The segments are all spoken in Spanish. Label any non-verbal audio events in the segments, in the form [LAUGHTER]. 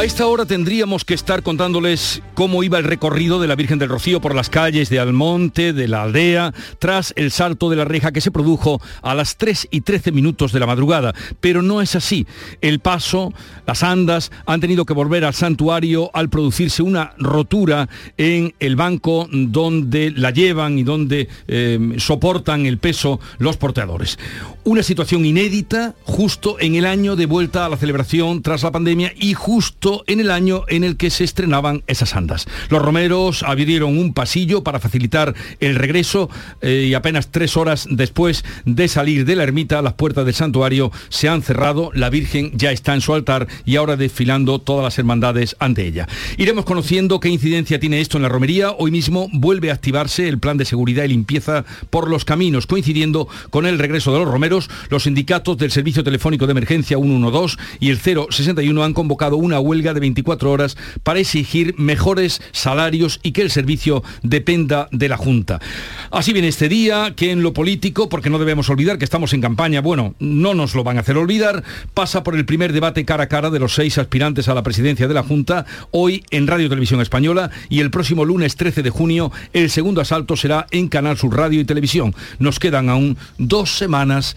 A esta hora tendríamos que estar contándoles cómo iba el recorrido de la Virgen del Rocío por las calles de Almonte, de la aldea, tras el salto de la reja que se produjo a las 3 y 13 minutos de la madrugada. Pero no es así. El paso, las andas, han tenido que volver al santuario al producirse una rotura en el banco donde la llevan y donde eh, soportan el peso los porteadores. Una situación inédita justo en el año de vuelta a la celebración tras la pandemia y justo en el año en el que se estrenaban esas andas. Los romeros abrieron un pasillo para facilitar el regreso eh, y apenas tres horas después de salir de la ermita, las puertas del santuario se han cerrado, la Virgen ya está en su altar y ahora desfilando todas las hermandades ante ella. Iremos conociendo qué incidencia tiene esto en la romería. Hoy mismo vuelve a activarse el plan de seguridad y limpieza por los caminos, coincidiendo con el regreso de los romeros. Los sindicatos del Servicio Telefónico de Emergencia 112 y el 061 han convocado una huelga de 24 horas para exigir mejores salarios y que el servicio dependa de la Junta. Así viene este día, que en lo político, porque no debemos olvidar que estamos en campaña, bueno, no nos lo van a hacer olvidar, pasa por el primer debate cara a cara de los seis aspirantes a la presidencia de la Junta, hoy en Radio Televisión Española y el próximo lunes 13 de junio el segundo asalto será en Canal Sur Radio y Televisión. Nos quedan aún dos semanas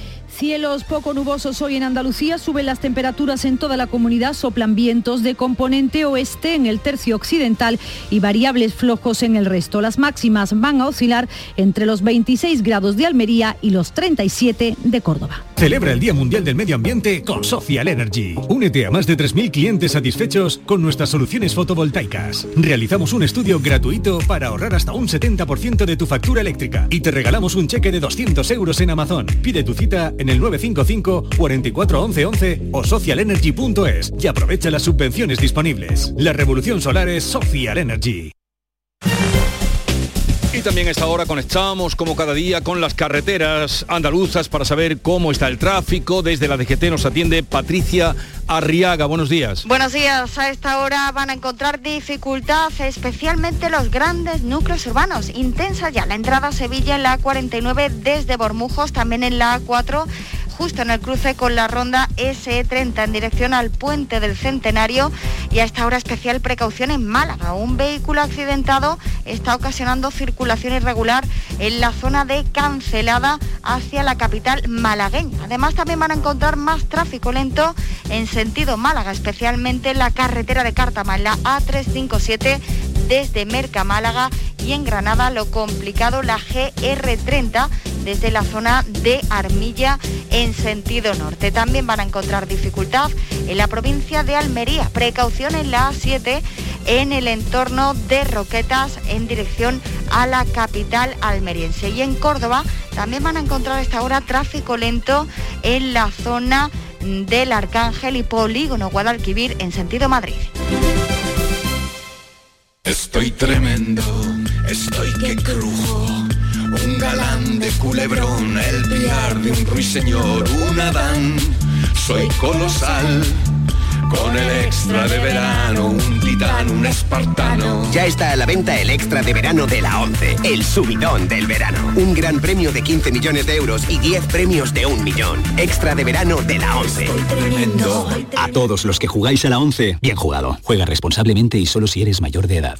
Cielos poco nubosos hoy en Andalucía, suben las temperaturas en toda la comunidad, soplan vientos de componente oeste en el tercio occidental y variables flojos en el resto. Las máximas van a oscilar entre los 26 grados de Almería y los 37 de Córdoba. Celebra el Día Mundial del Medio Ambiente con Social Energy. Únete a más de 3.000 clientes satisfechos con nuestras soluciones fotovoltaicas. Realizamos un estudio gratuito para ahorrar hasta un 70% de tu factura eléctrica y te regalamos un cheque de 200 euros en Amazon. Pide tu cita en el 955 44 11 o socialenergy.es y aprovecha las subvenciones disponibles. La revolución solar es Social Energy. También a esta hora conectamos, como cada día, con las carreteras andaluzas para saber cómo está el tráfico. Desde la DGT nos atiende Patricia Arriaga. Buenos días. Buenos días. A esta hora van a encontrar dificultad, especialmente los grandes núcleos urbanos. Intensa ya la entrada a Sevilla en la A49 desde Bormujos, también en la A4 justo en el cruce con la ronda SE30 en dirección al puente del Centenario y a esta hora especial precaución en Málaga. Un vehículo accidentado está ocasionando circulación irregular en la zona de Cancelada hacia la capital malagueña. Además también van a encontrar más tráfico lento en sentido Málaga, especialmente en la carretera de Cártama, en la A357 desde Merca Málaga y en Granada lo complicado la GR30 desde la zona de Armilla en sentido norte. También van a encontrar dificultad en la provincia de Almería. Precaución en la A7 en el entorno de Roquetas en dirección a la capital almeriense. Y en Córdoba también van a encontrar esta hora tráfico lento en la zona del Arcángel y Polígono Guadalquivir en sentido Madrid. Estoy tremendo, estoy que crujo. Un galán de culebrón, el piar de un ruiseñor, un Adán. Soy colosal con el extra de verano, un titán, un espartano. Ya está a la venta el extra de verano de la 11, el subidón del verano. Un gran premio de 15 millones de euros y 10 premios de un millón. Extra de verano de la 11. A todos los que jugáis a la 11, bien jugado. Juega responsablemente y solo si eres mayor de edad.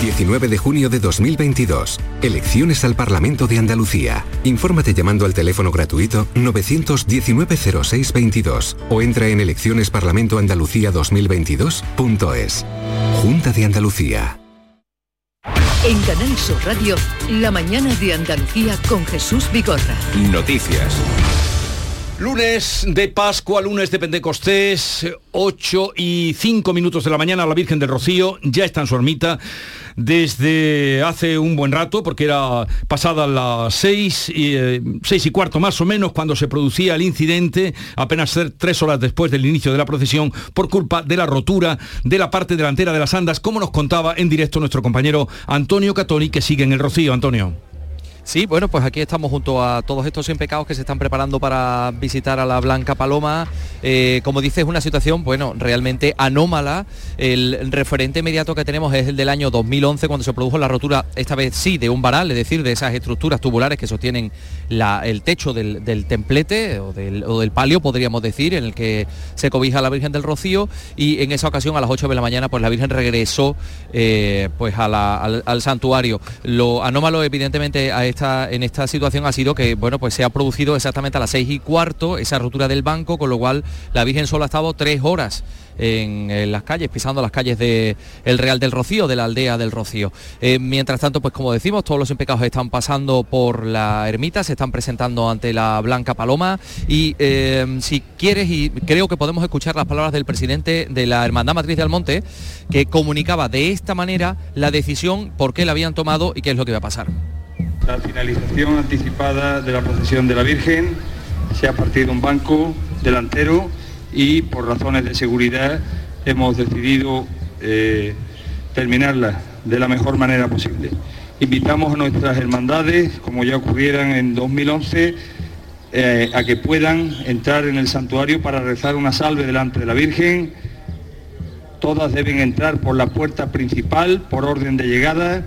19 de junio de 2022. Elecciones al Parlamento de Andalucía. Infórmate llamando al teléfono gratuito 919-0622 o entra en eleccionesparlamentoandalucía2022.es. Junta de Andalucía. En Canal Sur Radio, la mañana de Andalucía con Jesús Vigorra. Noticias. Lunes de Pascua, lunes de Pentecostés, 8 y 5 minutos de la mañana, la Virgen del Rocío ya está en su ermita desde hace un buen rato, porque era pasada las 6 y, eh, seis y cuarto más o menos cuando se producía el incidente, apenas tres horas después del inicio de la procesión, por culpa de la rotura de la parte delantera de las andas, como nos contaba en directo nuestro compañero Antonio Catoni, que sigue en el Rocío. Antonio. Sí, bueno, pues aquí estamos junto a todos estos 100 pecados que se están preparando para visitar a la Blanca Paloma. Eh, como dices, una situación, bueno, realmente anómala. El referente inmediato que tenemos es el del año 2011, cuando se produjo la rotura, esta vez sí, de un varal, es decir, de esas estructuras tubulares que sostienen el techo del, templete o del, palio, podríamos decir, en el que se cobija la Virgen del Rocío. Y en esa ocasión, a las 8 de la mañana, pues la Virgen regresó eh, pues al, al santuario. Lo anómalo, evidentemente, a en esta situación ha sido que bueno, pues se ha producido exactamente a las seis y cuarto esa rotura del banco, con lo cual la Virgen solo ha estado tres horas en, las calles, pisando las calles del Real del Rocío, de la aldea del Rocío. Eh, mientras tanto, pues como decimos, todos los impecados están pasando por la ermita, se están presentando ante la Blanca Paloma y eh, si quieres, y creo que podemos escuchar las palabras del presidente de la Hermandad Matriz de Almonte, que comunicaba de esta manera la decisión, por qué la habían tomado y qué es lo que va a pasar la finalización anticipada de la procesión de la Virgen, se ha partido un banco delantero y por razones de seguridad hemos decidido eh, terminarla de la mejor manera posible. Invitamos a nuestras hermandades, como ya ocurrieran en 2011, eh, a que puedan entrar en el santuario para rezar una salve delante de la Virgen. Todas deben entrar por la puerta principal, por orden de llegada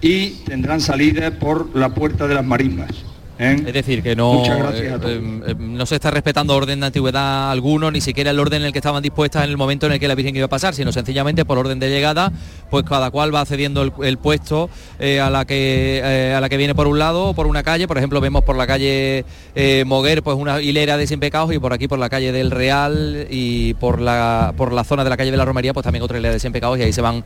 y tendrán salida por la puerta de las marismas. ¿Eh? Es decir, que no, eh, eh, no se está respetando orden de antigüedad alguno, ni siquiera el orden en el que estaban dispuestas en el momento en el que la Virgen iba a pasar, sino sencillamente por orden de llegada, pues cada cual va cediendo el, puesto a, la que, a la que viene por un lado o por una calle. Por ejemplo, vemos por la calle Moguer pues una hilera de sin pecados y por aquí por la calle del Real y por la, por la zona de la calle de la Romería pues también otra hilera de sin pecados y ahí se van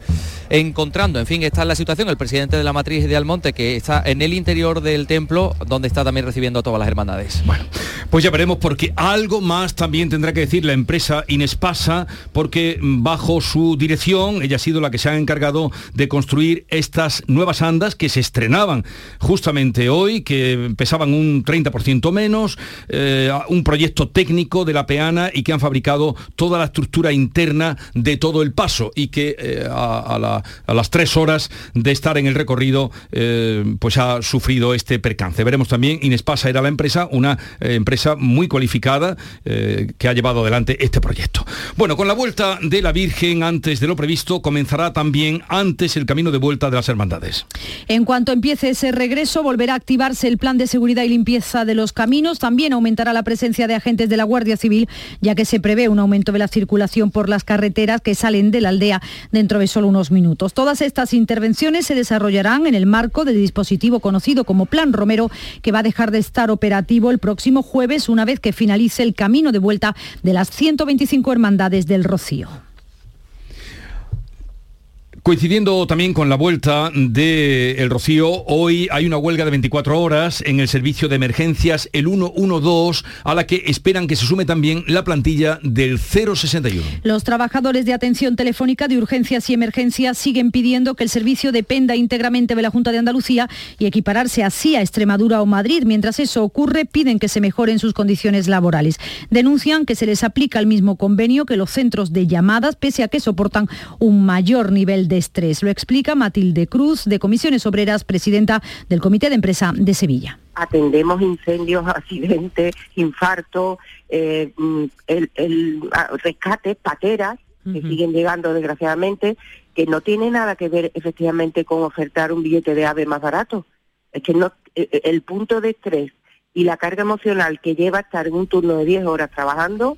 encontrando. En fin, esta es la situación. El presidente de la matriz de Almonte que está en el interior del templo donde está también recibiendo a todas las hermandades. Bueno, pues ya veremos porque algo más también tendrá que decir la empresa Inespasa porque bajo su dirección ella ha sido la que se ha encargado de construir estas nuevas andas que se estrenaban justamente hoy, que pesaban un 30% menos, eh, un proyecto técnico de la peana y que han fabricado toda la estructura interna de todo el paso y que eh, a, las tres horas de estar en el recorrido eh, pues ha sufrido este percance. Veremos también Inespasa era la empresa, una eh, empresa muy cualificada eh, que ha llevado adelante este proyecto. Bueno, con la vuelta de la Virgen antes de lo previsto, comenzará también antes el camino de vuelta de las hermandades. En cuanto empiece ese regreso, volverá a activarse el plan de seguridad y limpieza de los caminos. También aumentará la presencia de agentes de la Guardia Civil, ya que se prevé un aumento de la circulación por las carreteras que salen de la aldea dentro de solo unos minutos. Todas estas intervenciones se desarrollarán en el marco del dispositivo conocido como Plan Romero, que va dejar de estar operativo el próximo jueves una vez que finalice el camino de vuelta de las 125 hermandades del Rocío. Coincidiendo también con la vuelta de El Rocío, hoy hay una huelga de 24 horas en el servicio de emergencias el 112 a la que esperan que se sume también la plantilla del 061. Los trabajadores de atención telefónica de urgencias y emergencias siguen pidiendo que el servicio dependa íntegramente de la Junta de Andalucía y equipararse así a Extremadura o Madrid. Mientras eso ocurre, piden que se mejoren sus condiciones laborales. Denuncian que se les aplica el mismo convenio que los centros de llamadas, pese a que soportan un mayor nivel de de estrés. Lo explica Matilde Cruz, de Comisiones Obreras, presidenta del Comité de Empresa de Sevilla. Atendemos incendios, accidentes, infartos, eh, mm, el, rescate, pateras, que siguen llegando desgraciadamente, que no tiene nada que ver efectivamente con ofertar un billete de ave más barato. Es que no, eh, eh, el punto de estrés y la carga emocional que lleva estar en un turno de 10 horas trabajando,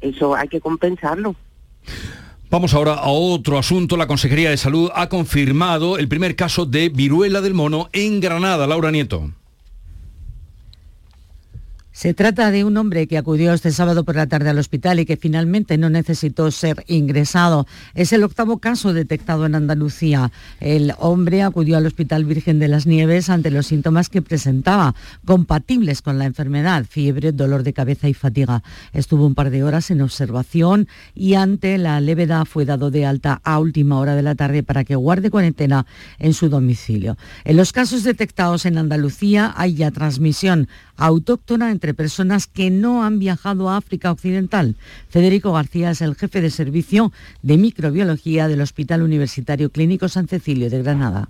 eso hay que compensarlo. Vamos ahora a otro asunto. La Consejería de Salud ha confirmado el primer caso de viruela del mono en Granada. Laura Nieto. Se trata de un hombre que acudió este sábado por la tarde al hospital y que finalmente no necesitó ser ingresado. Es el octavo caso detectado en Andalucía. El hombre acudió al Hospital Virgen de las Nieves ante los síntomas que presentaba, compatibles con la enfermedad, fiebre, dolor de cabeza y fatiga. Estuvo un par de horas en observación y ante la levedad fue dado de alta a última hora de la tarde para que guarde cuarentena en su domicilio. En los casos detectados en Andalucía hay ya transmisión autóctona entre personas que no han viajado a África Occidental. Federico García es el jefe de servicio de microbiología del Hospital Universitario Clínico San Cecilio de Granada.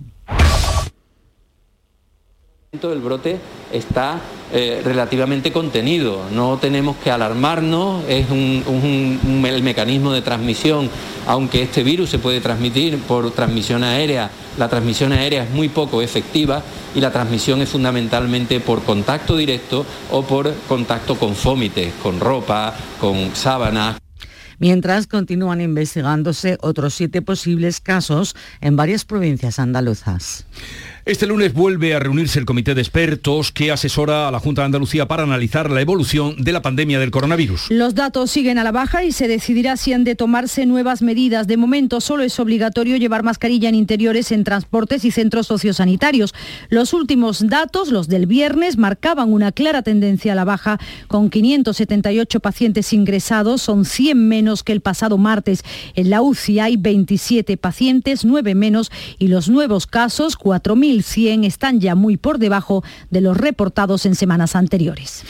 El brote está eh, relativamente contenido, no tenemos que alarmarnos, es el mecanismo de transmisión, aunque este virus se puede transmitir por transmisión aérea, la transmisión aérea es muy poco efectiva y la transmisión es fundamentalmente por contacto directo o por contacto con fómites, con ropa, con sábanas. Mientras continúan investigándose otros siete posibles casos en varias provincias andaluzas. Este lunes vuelve a reunirse el comité de expertos que asesora a la Junta de Andalucía para analizar la evolución de la pandemia del coronavirus. Los datos siguen a la baja y se decidirá si han de tomarse nuevas medidas. De momento solo es obligatorio llevar mascarilla en interiores, en transportes y centros sociosanitarios. Los últimos datos, los del viernes, marcaban una clara tendencia a la baja, con 578 pacientes ingresados, son 100 menos que el pasado martes. En la UCI hay 27 pacientes, 9 menos, y los nuevos casos, 4.000 100 están ya muy por debajo de los reportados en semanas anteriores.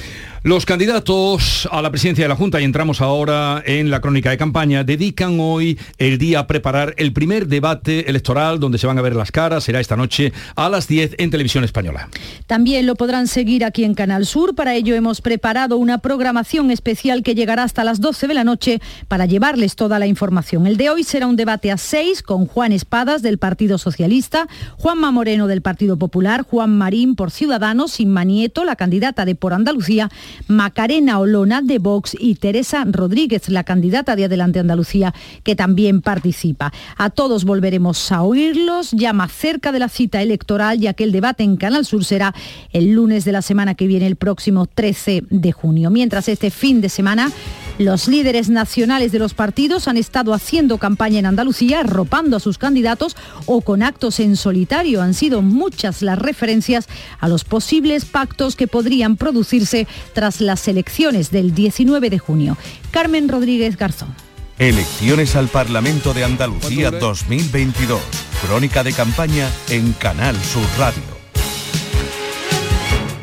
Los candidatos a la presidencia de la Junta, y entramos ahora en la crónica de campaña, dedican hoy el día a preparar el primer debate electoral donde se van a ver las caras. Será esta noche a las 10 en Televisión Española. También lo podrán seguir aquí en Canal Sur. Para ello hemos preparado una programación especial que llegará hasta las 12 de la noche para llevarles toda la información. El de hoy será un debate a seis con Juan Espadas del Partido Socialista, Juanma Moreno del Partido Popular, Juan Marín por Ciudadanos, Inma Nieto, la candidata de Por Andalucía, Macarena Olona de Vox y Teresa Rodríguez, la candidata de Adelante Andalucía, que también participa. A todos volveremos a oírlos ya más cerca de la cita electoral, ya que el debate en Canal Sur será el lunes de la semana que viene, el próximo 13 de junio. Mientras este fin de semana los líderes nacionales de los partidos han estado haciendo campaña en Andalucía, arropando a sus candidatos o con actos en solitario. Han sido muchas las referencias a los posibles pactos que podrían producirse tras las elecciones del 19 de junio. Carmen Rodríguez Garzón. Elecciones al Parlamento de Andalucía 2022. Crónica de campaña en Canal Sur Radio.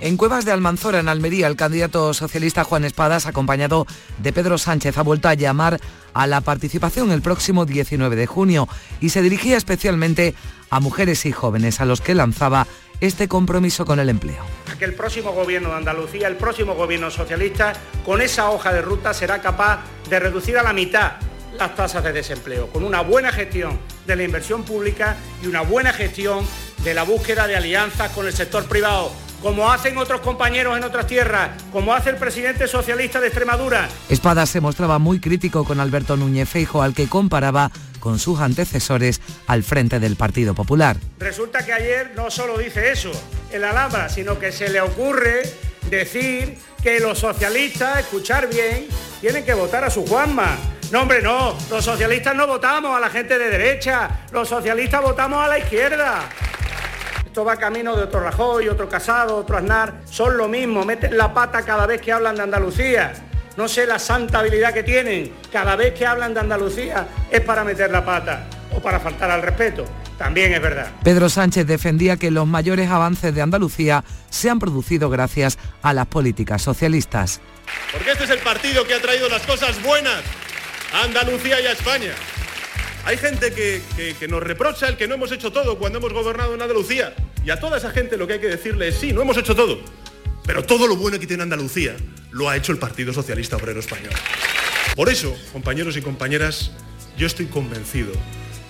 En Cuevas de Almanzora, en Almería, el candidato socialista Juan Espadas, acompañado de Pedro Sánchez, ha vuelto a llamar a la participación el próximo 19 de junio y se dirigía especialmente a mujeres y jóvenes a los que lanzaba este compromiso con el empleo. Que el próximo gobierno de Andalucía, el próximo gobierno socialista, con esa hoja de ruta será capaz de reducir a la mitad las tasas de desempleo, con una buena gestión de la inversión pública y una buena gestión de la búsqueda de alianzas con el sector privado como hacen otros compañeros en otras tierras, como hace el presidente socialista de Extremadura. Espada se mostraba muy crítico con Alberto Núñez Feijo, al que comparaba con sus antecesores al frente del Partido Popular. Resulta que ayer no solo dice eso el Alhambra, sino que se le ocurre decir que los socialistas, escuchar bien, tienen que votar a su Juanma. No, hombre, no. Los socialistas no votamos a la gente de derecha. Los socialistas votamos a la izquierda. Esto va camino de otro Rajoy, otro Casado, otro Aznar. Son lo mismo, meten la pata cada vez que hablan de Andalucía. No sé la santa habilidad que tienen. Cada vez que hablan de Andalucía es para meter la pata o para faltar al respeto. También es verdad. Pedro Sánchez defendía que los mayores avances de Andalucía se han producido gracias a las políticas socialistas. Porque este es el partido que ha traído las cosas buenas a Andalucía y a España. Hay gente que, nos reprocha el que no hemos hecho todo cuando hemos gobernado en Andalucía. Y a toda esa gente lo que hay que decirle es, sí, no hemos hecho todo. Pero todo lo bueno que tiene Andalucía lo ha hecho el Partido Socialista Obrero Español. Por eso, compañeros y compañeras, yo estoy convencido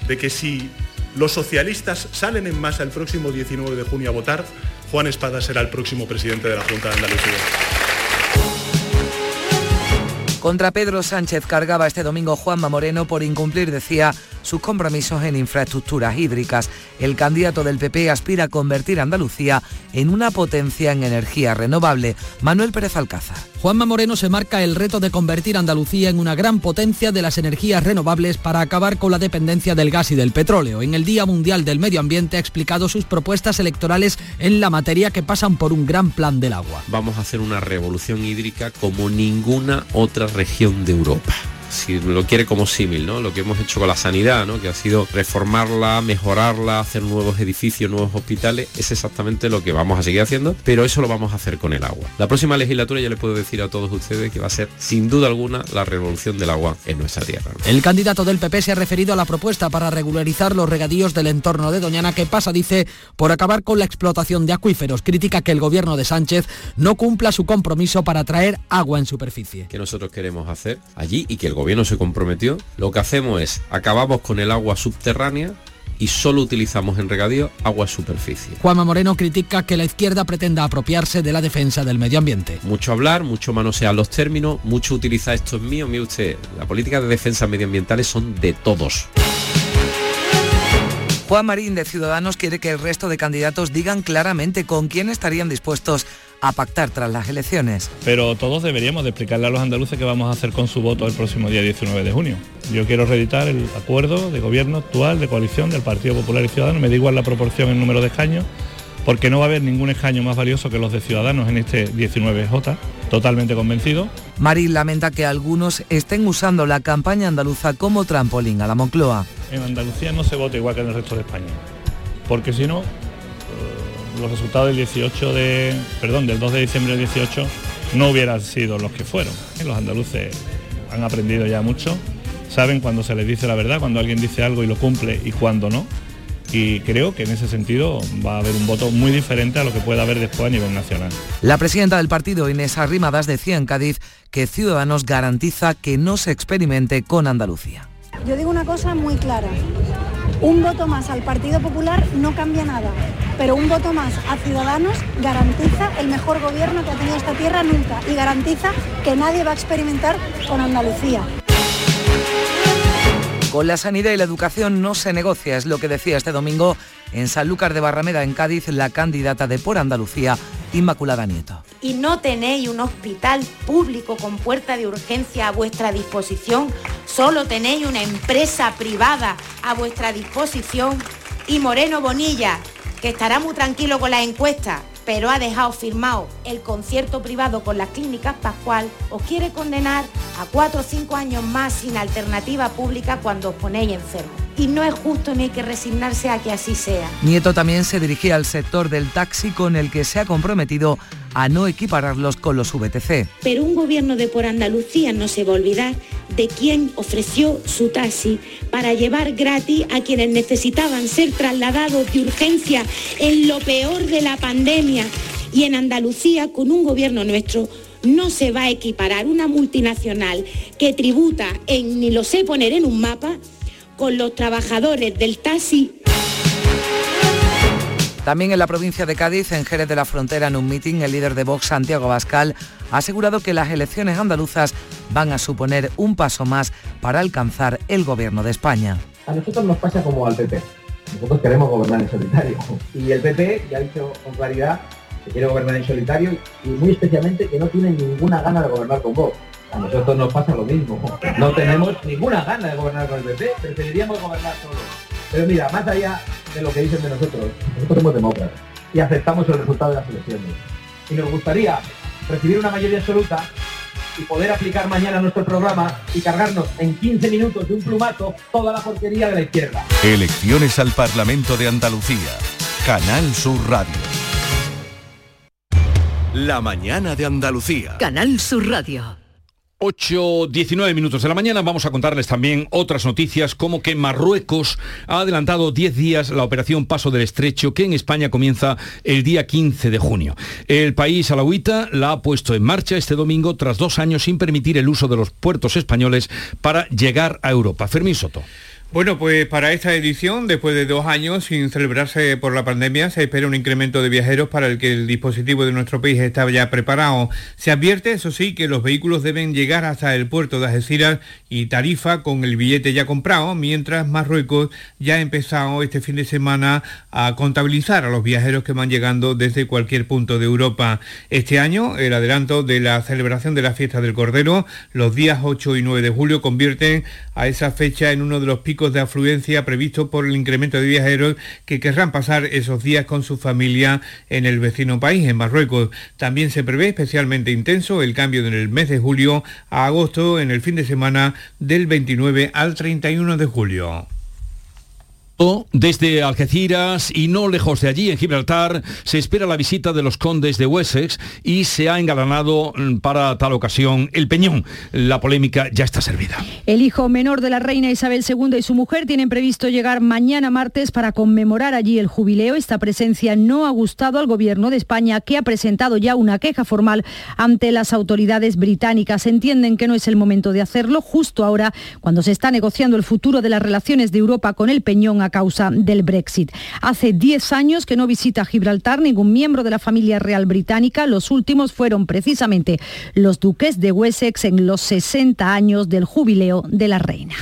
de que si los socialistas salen en masa el próximo 19 de junio a votar, Juan Espada será el próximo presidente de la Junta de Andalucía. Contra Pedro Sánchez cargaba este domingo Juanma Moreno por incumplir, decía, sus compromisos en infraestructuras hídricas. El candidato del PP aspira a convertir a Andalucía en una potencia en energía renovable. Manuel Pérez Alcázar. Juanma Moreno se marca el reto de convertir a Andalucía en una gran potencia de las energías renovables para acabar con la dependencia del gas y del petróleo. En el Día Mundial del Medio Ambiente ha explicado sus propuestas electorales en la materia que pasan por un gran plan del agua. Vamos a hacer una revolución hídrica como ninguna otra región de Europa si lo quiere como símil, ¿no? Lo que hemos hecho con la sanidad, ¿no? Que ha sido reformarla, mejorarla, hacer nuevos edificios, nuevos hospitales, es exactamente lo que vamos a seguir haciendo, pero eso lo vamos a hacer con el agua. La próxima legislatura ya le puedo decir a todos ustedes que va a ser sin duda alguna la revolución del agua en nuestra tierra. El candidato del PP se ha referido a la propuesta para regularizar los regadíos del entorno de Doñana que pasa, dice, por acabar con la explotación de acuíferos. Critica que el gobierno de Sánchez no cumpla su compromiso para traer agua en superficie. Que nosotros queremos hacer allí y que el gobierno se comprometió, lo que hacemos es acabamos con el agua subterránea y solo utilizamos en regadío agua superficie. Juanma Moreno critica que la izquierda pretenda apropiarse de la defensa del medio ambiente. Mucho hablar, mucho manosear los términos, mucho utilizar esto es mío, mire usted, la política de defensa medioambientales son de todos. Juan Marín de Ciudadanos quiere que el resto de candidatos digan claramente con quién estarían dispuestos a pactar tras las elecciones. Pero todos deberíamos de explicarle a los andaluces qué vamos a hacer con su voto el próximo día 19 de junio. Yo quiero reeditar el acuerdo de gobierno actual de coalición del Partido Popular y Ciudadanos, me da igual la proporción en número de escaños, porque no va a haber ningún escaño más valioso que los de Ciudadanos en este 19J, totalmente convencido. Marín lamenta que algunos estén usando la campaña andaluza como trampolín a la Moncloa. En Andalucía no se vota igual que en el resto de España, porque si no, los resultados del 18 de, perdón, del 2 de diciembre del 18 no hubieran sido los que fueron. Los andaluces han aprendido ya mucho, saben cuando se les dice la verdad, cuando alguien dice algo y lo cumple y cuando no. Y creo que en ese sentido va a haber un voto muy diferente a lo que pueda haber después a nivel nacional. La presidenta del partido, Inés Arrimadas, decía en Cádiz que Ciudadanos garantiza que no se experimente con Andalucía. Yo digo una cosa muy clara. Un voto más al Partido Popular no cambia nada, pero un voto más a Ciudadanos garantiza el mejor gobierno que ha tenido esta tierra nunca y garantiza que nadie va a experimentar con Andalucía. Con la sanidad y la educación no se negocia, es lo que decía este domingo en Sanlúcar de Barrameda, en Cádiz, la candidata de Por Andalucía, Inmaculada Nieto. Y no tenéis un hospital público con puerta de urgencia a vuestra disposición, solo tenéis una empresa privada a vuestra disposición. Y Moreno Bonilla, que estará muy tranquilo con la encuesta, pero ha dejado firmado el concierto privado con las clínicas Pascual, os quiere condenar a cuatro o cinco años más sin alternativa pública cuando os ponéis enfermos. Y no es justo ni hay que resignarse a que así sea. Nieto también se dirigía al sector del taxi con el que se ha comprometido a no equipararlos con los VTC. Pero un gobierno de por Andalucía no se va a olvidar de quien ofreció su taxi para llevar gratis a quienes necesitaban ser trasladados de urgencia en lo peor de la pandemia. Y en Andalucía, con un gobierno nuestro, no se va a equiparar una multinacional que tributa en, ni lo sé poner en un mapa, con los trabajadores del taxi también en la provincia de Cádiz, en Jerez de la Frontera, en un mitin, el líder de Vox, Santiago Bascal, ha asegurado que las elecciones andaluzas van a suponer un paso más para alcanzar el gobierno de España. A nosotros nos pasa como al PP. Nosotros queremos gobernar en solitario. Y el PP ya ha dicho con claridad que quiere gobernar en solitario y muy especialmente que no tiene ninguna gana de gobernar con Vox. A nosotros nos pasa lo mismo. No tenemos ninguna gana de gobernar con el PP, preferiríamos gobernar solos. Pero mira, más allá de lo que dicen de nosotros, nosotros somos demócratas y aceptamos el resultado de las elecciones. Y nos gustaría recibir una mayoría absoluta y poder aplicar mañana nuestro programa y cargarnos en 15 minutos de un plumazo toda la porquería de la izquierda. Elecciones al Parlamento de Andalucía. Canal Sur Radio. La mañana de Andalucía. Canal Sur Radio. 8, 19 minutos de la mañana vamos a contarles también otras noticias como que Marruecos ha adelantado 10 días la operación Paso del Estrecho que en España comienza el día 15 de junio. El país alauita la ha puesto en marcha este domingo tras dos años sin permitir el uso de los puertos españoles para llegar a Europa. Fermín Soto. Bueno, pues para esta edición, después de dos años sin celebrarse por la pandemia, se espera un incremento de viajeros para el que el dispositivo de nuestro país está ya preparado. Se advierte, eso sí, que los vehículos deben llegar hasta el puerto de Algeciras y Tarifa con el billete ya comprado, mientras Marruecos ya ha empezado este fin de semana a contabilizar a los viajeros que van llegando desde cualquier punto de Europa. Este año, el adelanto de la celebración de la fiesta del Cordero, los días 8 y 9 de julio convierten a esa fecha en uno de los picos de afluencia previsto por el incremento de viajeros que querrán pasar esos días con su familia en el vecino país, en Marruecos. También se prevé especialmente intenso el cambio en el mes de julio a agosto en el fin de semana del 29 al 31 de julio. Desde Algeciras y no lejos de allí, en Gibraltar, se espera la visita de los condes de Wessex y se ha engalanado mm, para tal ocasión el Peñón. La polémica ya está servida. El hijo menor de la reina Isabel II y su mujer tienen previsto llegar mañana martes para conmemorar allí el jubileo. Esta presencia no ha gustado al gobierno de España, que ha presentado ya una queja formal ante las autoridades británicas. Entienden que no es el momento de hacerlo justo ahora, cuando se está negociando el futuro de las relaciones de Europa con el Peñón a causa del Brexit. Hace 10 años que no visita Gibraltar ningún miembro de la familia real británica. Los últimos fueron precisamente los duques de Wessex en los 60 años del jubileo de la reina.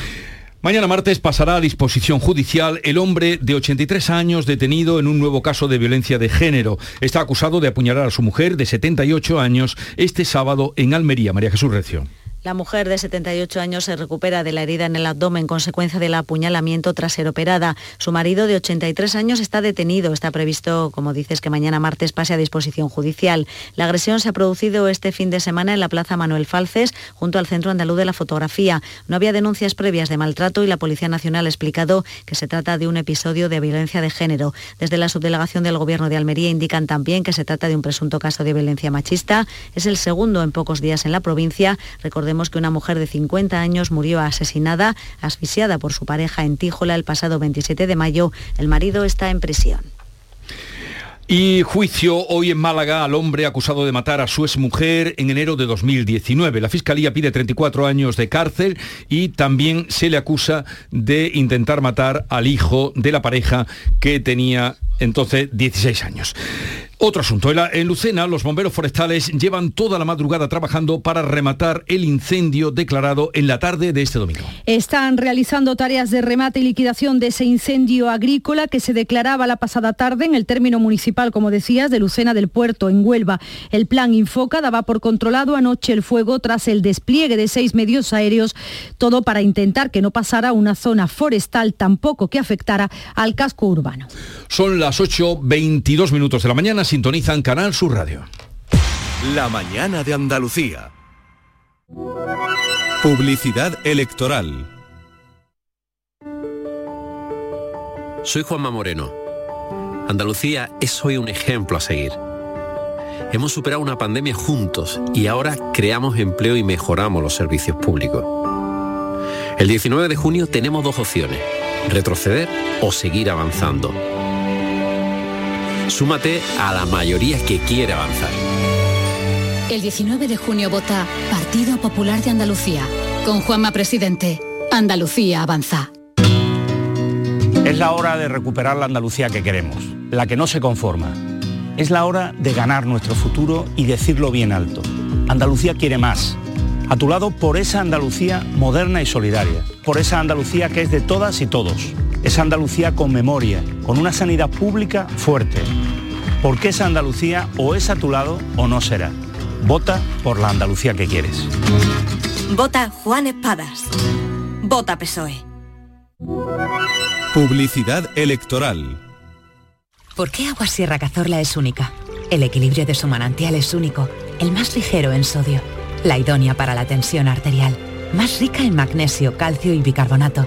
Mañana martes pasará a disposición judicial el hombre de 83 años detenido en un nuevo caso de violencia de género. Está acusado de apuñalar a su mujer de 78 años este sábado en Almería. María Jesús Recio. La mujer de 78 años se recupera de la herida en el abdomen consecuencia del apuñalamiento tras ser operada. Su marido de 83 años está detenido. Está previsto, como dices, que mañana martes pase a disposición judicial. La agresión se ha producido este fin de semana en la Plaza Manuel Falces, junto al Centro Andaluz de la Fotografía. No había denuncias previas de maltrato y la Policía Nacional ha explicado que se trata de un episodio de violencia de género. Desde la subdelegación del Gobierno de Almería indican también que se trata de un presunto caso de violencia machista. Es el segundo en pocos días en la provincia. Recordemos que una mujer de 50 años murió asesinada, asfixiada por su pareja en Tíjola el pasado 27 de mayo. El marido está en prisión. Y juicio hoy en Málaga al hombre acusado de matar a su exmujer en enero de 2019. La Fiscalía pide 34 años de cárcel y también se le acusa de intentar matar al hijo de la pareja que tenía entonces 16 años. Otro asunto. En Lucena, los bomberos forestales llevan toda la madrugada trabajando para rematar el incendio declarado en la tarde de este domingo. Están realizando tareas de remate y liquidación de ese incendio agrícola que se declaraba la pasada tarde en el término municipal, como decías, de Lucena del Puerto, en Huelva. El plan Infoca daba por controlado anoche el fuego tras el despliegue de seis medios aéreos, todo para intentar que no pasara una zona forestal tampoco que afectara al casco urbano. Son las 8.22 minutos de la mañana sintonizan Canal Sur Radio. La mañana de Andalucía. Publicidad electoral. Soy Juanma Moreno. Andalucía es hoy un ejemplo a seguir. Hemos superado una pandemia juntos y ahora creamos empleo y mejoramos los servicios públicos. El 19 de junio tenemos dos opciones, retroceder o seguir avanzando. Súmate a la mayoría que quiere avanzar. El 19 de junio vota Partido Popular de Andalucía. Con Juanma Presidente, Andalucía avanza. Es la hora de recuperar la Andalucía que queremos, la que no se conforma. Es la hora de ganar nuestro futuro y decirlo bien alto. Andalucía quiere más. A tu lado por esa Andalucía moderna y solidaria. Por esa Andalucía que es de todas y todos esa Andalucía con memoria, con una sanidad pública fuerte. Porque esa Andalucía o es a tu lado o no será. Vota por la Andalucía que quieres. Vota Juan Espadas. Vota PSOE. Publicidad electoral. ¿Por qué Agua Sierra Cazorla es única? El equilibrio de su manantial es único, el más ligero en sodio, la idónea para la tensión arterial, más rica en magnesio, calcio y bicarbonato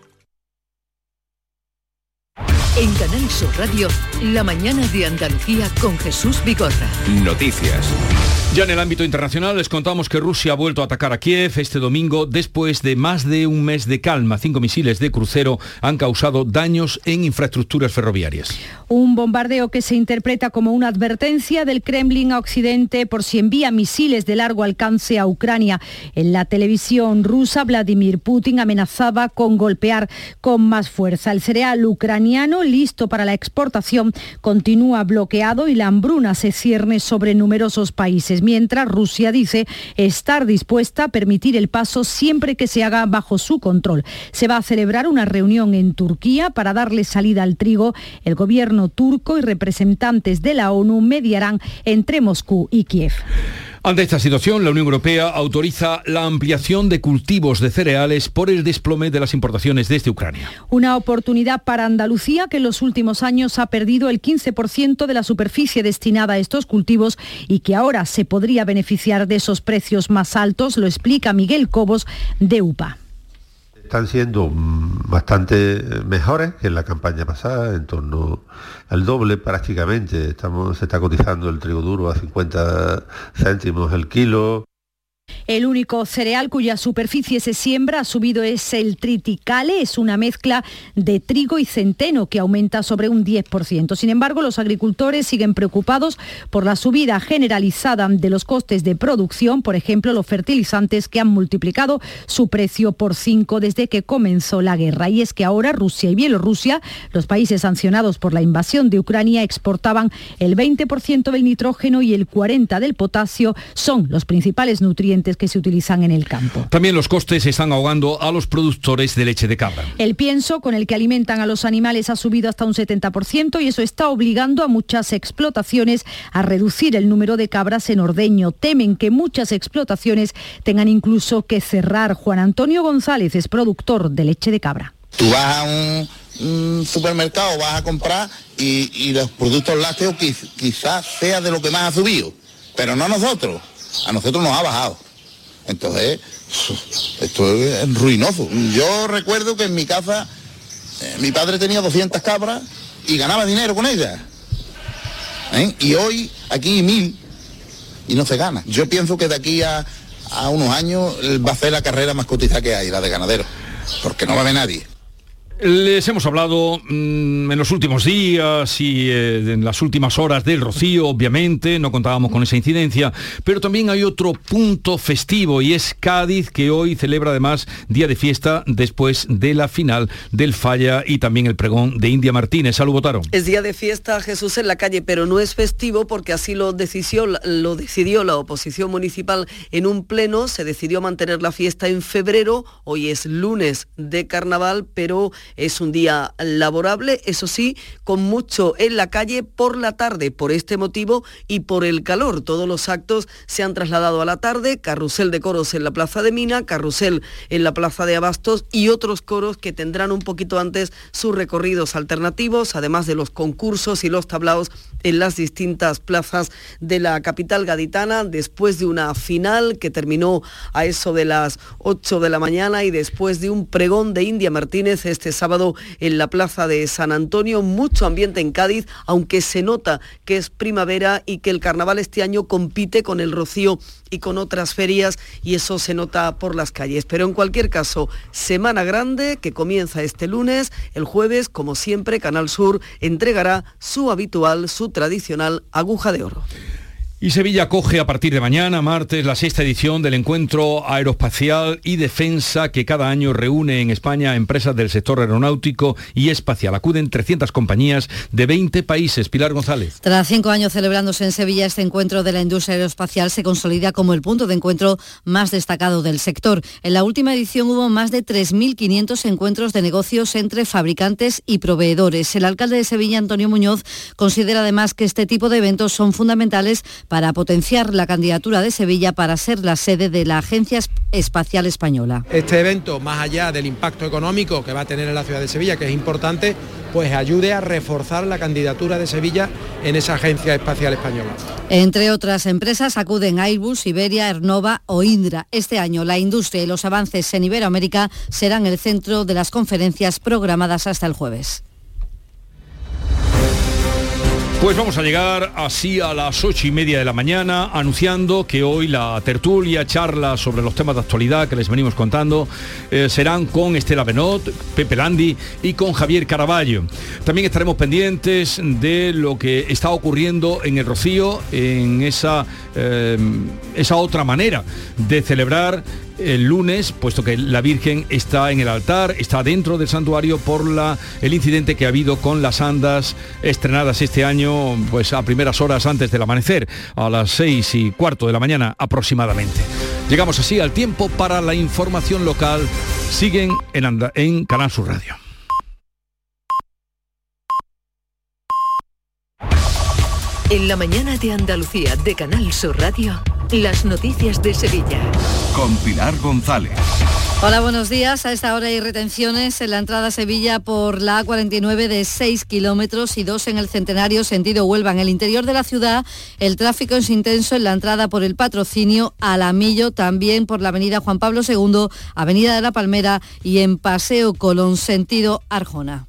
En Canal Sur Radio, la mañana de Andalucía con Jesús Vigorra. Noticias. Ya en el ámbito internacional les contamos que Rusia ha vuelto a atacar a Kiev este domingo después de más de un mes de calma. Cinco misiles de crucero han causado daños en infraestructuras ferroviarias. Un bombardeo que se interpreta como una advertencia del Kremlin a Occidente por si envía misiles de largo alcance a Ucrania. En la televisión rusa, Vladimir Putin amenazaba con golpear con más fuerza. El cereal ucraniano, listo para la exportación, continúa bloqueado y la hambruna se cierne sobre numerosos países mientras Rusia dice estar dispuesta a permitir el paso siempre que se haga bajo su control. Se va a celebrar una reunión en Turquía para darle salida al trigo. El gobierno turco y representantes de la ONU mediarán entre Moscú y Kiev. Ante esta situación, la Unión Europea autoriza la ampliación de cultivos de cereales por el desplome de las importaciones desde Ucrania. Una oportunidad para Andalucía que en los últimos años ha perdido el 15% de la superficie destinada a estos cultivos y que ahora se podría beneficiar de esos precios más altos, lo explica Miguel Cobos de UPA están siendo bastante mejores que en la campaña pasada, en torno al doble prácticamente. Estamos, se está cotizando el trigo duro a 50 céntimos el kilo. El único cereal cuya superficie se siembra ha subido es el triticale, es una mezcla de trigo y centeno que aumenta sobre un 10%. Sin embargo, los agricultores siguen preocupados por la subida generalizada de los costes de producción, por ejemplo, los fertilizantes que han multiplicado su precio por 5 desde que comenzó la guerra. Y es que ahora Rusia y Bielorrusia, los países sancionados por la invasión de Ucrania, exportaban el 20% del nitrógeno y el 40% del potasio, son los principales nutrientes que se utilizan en el campo. También los costes están ahogando a los productores de leche de cabra. El pienso con el que alimentan a los animales ha subido hasta un 70% y eso está obligando a muchas explotaciones a reducir el número de cabras en ordeño. Temen que muchas explotaciones tengan incluso que cerrar. Juan Antonio González es productor de leche de cabra. Tú vas a un, supermercado, vas a comprar y, los productos lácteos quizás sea de lo que más ha subido, pero no nosotros. A nosotros nos ha bajado. Entonces, [LAUGHS] esto es ruinoso. Yo recuerdo que en mi casa eh, mi padre tenía 200 cabras y ganaba dinero con ellas. ¿Eh? Y hoy aquí mil y no se gana. Yo pienso que de aquí a, unos años va a ser la carrera más cotizada que hay, la de ganadero, porque no va a haber nadie. Les hemos hablado mm, en los últimos días y eh, en las últimas horas del Rocío, obviamente, no contábamos con esa incidencia, pero también hay otro punto festivo y es Cádiz, que hoy celebra además día de fiesta después de la final del Falla y también el pregón de India Martínez. Salud, votaron. Es día de fiesta Jesús en la calle, pero no es festivo porque así lo decidió, lo decidió la oposición municipal en un pleno. Se decidió mantener la fiesta en febrero, hoy es lunes de carnaval, pero es un día laborable, eso sí, con mucho en la calle por la tarde, por este motivo y por el calor. Todos los actos se han trasladado a la tarde, carrusel de coros en la Plaza de Mina, carrusel en la Plaza de Abastos y otros coros que tendrán un poquito antes sus recorridos alternativos, además de los concursos y los tablaos en las distintas plazas de la capital gaditana, después de una final que terminó a eso de las 8 de la mañana y después de un pregón de India Martínez este sábado en la plaza de San Antonio. Mucho ambiente en Cádiz, aunque se nota que es primavera y que el carnaval este año compite con el rocío y con otras ferias y eso se nota por las calles. Pero en cualquier caso, semana grande que comienza este lunes, el jueves, como siempre, Canal Sur entregará su habitual, su tradicional aguja de oro. Y Sevilla coge a partir de mañana, martes, la sexta edición del encuentro aeroespacial y defensa que cada año reúne en España empresas del sector aeronáutico y espacial. Acuden 300 compañías de 20 países. Pilar González. Tras cinco años celebrándose en Sevilla, este encuentro de la industria aeroespacial se consolida como el punto de encuentro más destacado del sector. En la última edición hubo más de 3.500 encuentros de negocios entre fabricantes y proveedores. El alcalde de Sevilla, Antonio Muñoz, considera además que este tipo de eventos son fundamentales para potenciar la candidatura de Sevilla para ser la sede de la Agencia Espacial Española. Este evento, más allá del impacto económico que va a tener en la ciudad de Sevilla, que es importante, pues ayude a reforzar la candidatura de Sevilla en esa Agencia Espacial Española. Entre otras empresas acuden Airbus, Iberia, Ernova o Indra. Este año la industria y los avances en Iberoamérica serán el centro de las conferencias programadas hasta el jueves. Pues vamos a llegar así a las ocho y media de la mañana, anunciando que hoy la tertulia, charla sobre los temas de actualidad que les venimos contando, eh, serán con Estela Benot, Pepe Landi y con Javier Caraballo. También estaremos pendientes de lo que está ocurriendo en el Rocío, en esa, eh, esa otra manera de celebrar el lunes, puesto que la Virgen está en el altar, está dentro del santuario por la, el incidente que ha habido con las andas estrenadas este año, pues a primeras horas antes del amanecer, a las seis y cuarto de la mañana aproximadamente. Llegamos así al tiempo para la información local. Siguen en, en Canal Sur Radio. En la mañana de Andalucía de Canal Sur Radio. Las noticias de Sevilla. Con Pilar González. Hola, buenos días. A esta hora hay retenciones en la entrada a Sevilla por la A49 de 6 kilómetros y 2 en el Centenario sentido Huelva. En el interior de la ciudad el tráfico es intenso en la entrada por el patrocinio Alamillo, también por la avenida Juan Pablo II, avenida de la Palmera y en Paseo Colón sentido Arjona.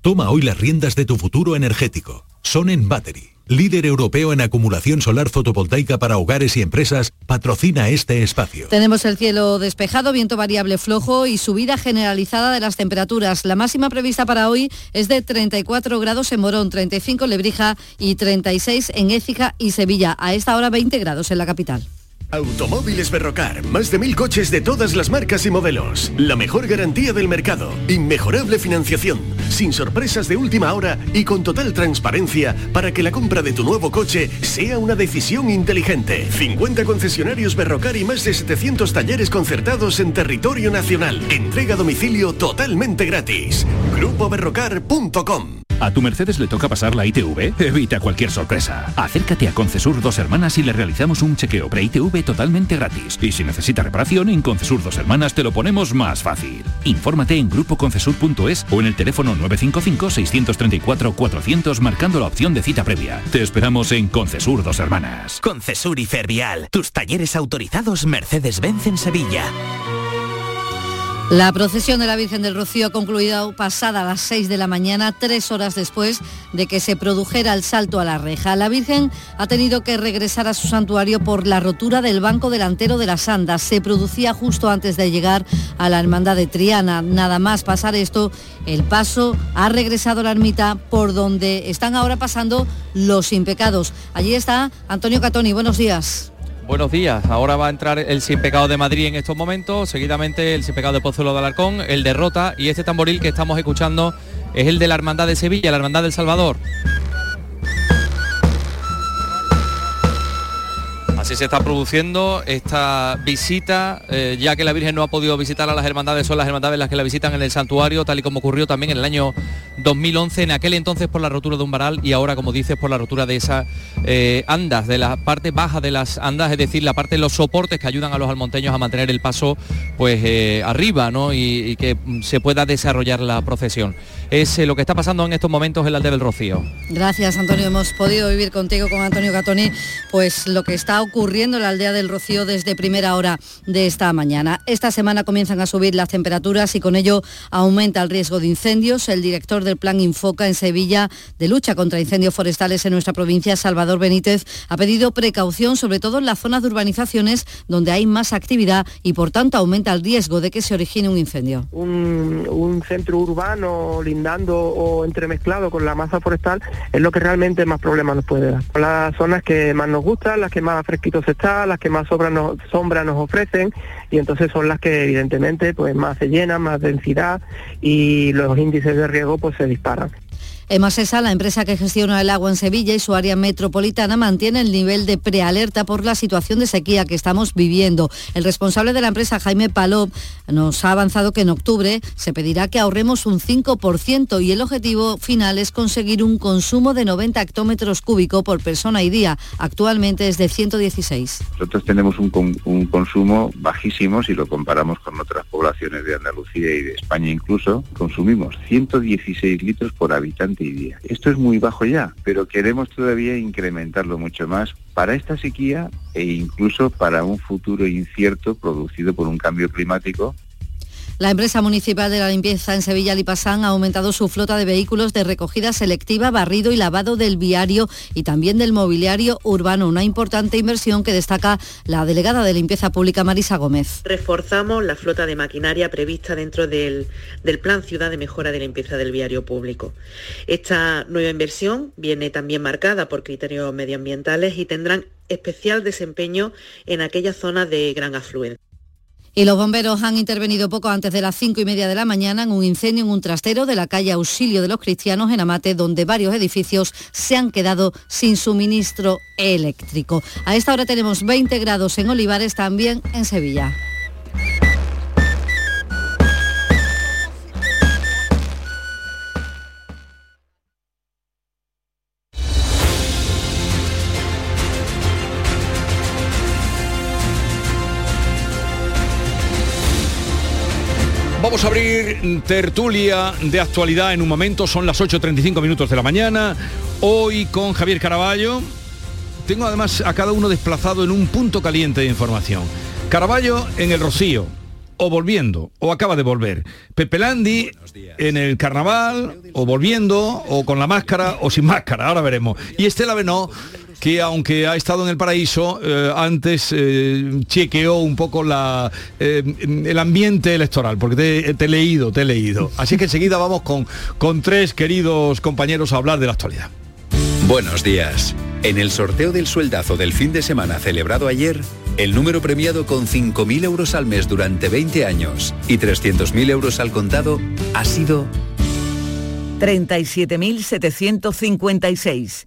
Toma hoy las riendas de tu futuro energético. Son en Battery líder europeo en acumulación solar fotovoltaica para hogares y empresas, patrocina este espacio. Tenemos el cielo despejado, viento variable flojo y subida generalizada de las temperaturas. La máxima prevista para hoy es de 34 grados en Morón, 35 en Lebrija y 36 en Écija y Sevilla. A esta hora 20 grados en la capital. Automóviles Berrocar, más de mil coches de todas las marcas y modelos. La mejor garantía del mercado, inmejorable financiación, sin sorpresas de última hora y con total transparencia para que la compra de tu nuevo coche sea una decisión inteligente. 50 concesionarios Berrocar y más de 700 talleres concertados en territorio nacional. Entrega a domicilio totalmente gratis. GrupoBerrocar.com ¿A tu Mercedes le toca pasar la ITV? Evita cualquier sorpresa. Acércate a Concesur Dos Hermanas y le realizamos un chequeo pre-ITV totalmente gratis. Y si necesita reparación, en Concesur Dos Hermanas te lo ponemos más fácil. Infórmate en grupoconcesur.es o en el teléfono 955-634-400 marcando la opción de cita previa. Te esperamos en Concesur Dos Hermanas. Concesur y Fervial, tus talleres autorizados Mercedes-Benz en Sevilla. La procesión de la Virgen del Rocío ha concluido pasada las 6 de la mañana, tres horas después de que se produjera el salto a la reja. La Virgen ha tenido que regresar a su santuario por la rotura del banco delantero de las andas. Se producía justo antes de llegar a la Hermandad de Triana. Nada más pasar esto, el paso ha regresado a la ermita por donde están ahora pasando los impecados. Allí está Antonio Catoni. Buenos días. Buenos días. Ahora va a entrar el Sin Pecado de Madrid en estos momentos, seguidamente el Sin Pecado de Pozuelo de Alarcón, el Derrota y este tamboril que estamos escuchando es el de la Hermandad de Sevilla, la Hermandad del Salvador. Así se está produciendo esta visita, eh, ya que la Virgen no ha podido visitar a las hermandades, son las hermandades las que la visitan en el santuario, tal y como ocurrió también en el año 2011, en aquel entonces por la rotura de un varal y ahora, como dices, por la rotura de esas eh, andas, de la parte baja de las andas, es decir, la parte de los soportes que ayudan a los almonteños a mantener el paso pues eh, arriba, ¿no? Y, que se pueda desarrollar la procesión. Es lo que está pasando en estos momentos en la aldea del Rocío. Gracias, Antonio. Hemos podido vivir contigo, con Antonio Catoni, pues lo que está ocurriendo en la aldea del Rocío desde primera hora de esta mañana. Esta semana comienzan a subir las temperaturas y con ello aumenta el riesgo de incendios. El director del Plan Infoca en Sevilla de lucha contra incendios forestales en nuestra provincia, Salvador Benítez, ha pedido precaución, sobre todo en las zonas de urbanizaciones donde hay más actividad y por tanto aumenta el riesgo de que se origine un incendio. Un, un centro urbano lindando o entremezclado con la masa forestal es lo que realmente más problemas nos puede dar. Las zonas que más nos gustan, las que más fresquitos está, las que más sombra nos, sombra nos ofrecen y entonces son las que evidentemente pues más se llenan, más densidad y los índices de riesgo pues se disparan. Emasesa, la empresa que gestiona el agua en Sevilla y su área metropolitana, mantiene el nivel de prealerta por la situación de sequía que estamos viviendo. El responsable de la empresa, Jaime Palop, nos ha avanzado que en octubre se pedirá que ahorremos un 5% y el objetivo final es conseguir un consumo de 90 hectómetros cúbicos por persona y día. Actualmente es de 116. Nosotros tenemos un, un consumo bajísimo si lo comparamos con otras poblaciones de Andalucía y de España incluso. Consumimos 116 litros por habitante Esto es muy bajo ya, pero queremos todavía incrementarlo mucho más para esta sequía e incluso para un futuro incierto producido por un cambio climático La empresa municipal de la limpieza en Sevilla, Lipasán, ha aumentado su flota de vehículos de recogida selectiva, barrido y lavado del viario y también del mobiliario urbano. Una importante inversión que destaca la delegada de limpieza pública, Marisa Gómez. Reforzamos la flota de maquinaria prevista dentro del, del Plan Ciudad de Mejora de Limpieza del Viario Público. Esta nueva inversión viene también marcada por criterios medioambientales y tendrán especial desempeño en aquellas zonas de gran afluencia. Y los bomberos han intervenido poco antes de las cinco y media de la mañana en un incendio en un trastero de la calle Auxilio de los Cristianos en Amate, donde varios edificios se han quedado sin suministro eléctrico. A esta hora tenemos 20 grados en Olivares, también en Sevilla. Vamos a abrir tertulia de actualidad en un momento, son las 8.35 minutos de la mañana, hoy con Javier Caraballo. Tengo además a cada uno desplazado en un punto caliente de información. Caraballo en el Rocío, o volviendo, o acaba de volver. Pepe Landi en el carnaval, o volviendo, o con la máscara, o sin máscara, ahora veremos. Y Estela Benó que aunque ha estado en el paraíso, eh, antes eh, chequeó un poco la, eh, el ambiente electoral, porque te, te he leído, te he leído. Así que enseguida vamos con, con tres queridos compañeros a hablar de la actualidad. Buenos días. En el sorteo del sueldazo del fin de semana celebrado ayer, el número premiado con 5.000 euros al mes durante 20 años y 300.000 euros al contado ha sido 37.756.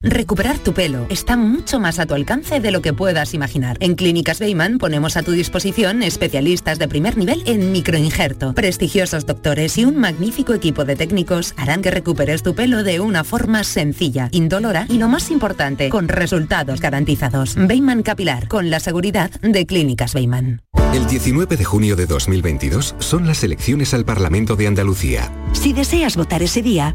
Recuperar tu pelo está mucho más a tu alcance de lo que puedas imaginar. En Clínicas Beyman ponemos a tu disposición especialistas de primer nivel en microinjerto. Prestigiosos doctores y un magnífico equipo de técnicos harán que recuperes tu pelo de una forma sencilla, indolora y lo más importante, con resultados garantizados. Beyman Capilar, con la seguridad de Clínicas Beyman. El 19 de junio de 2022 son las elecciones al Parlamento de Andalucía. Si deseas votar ese día,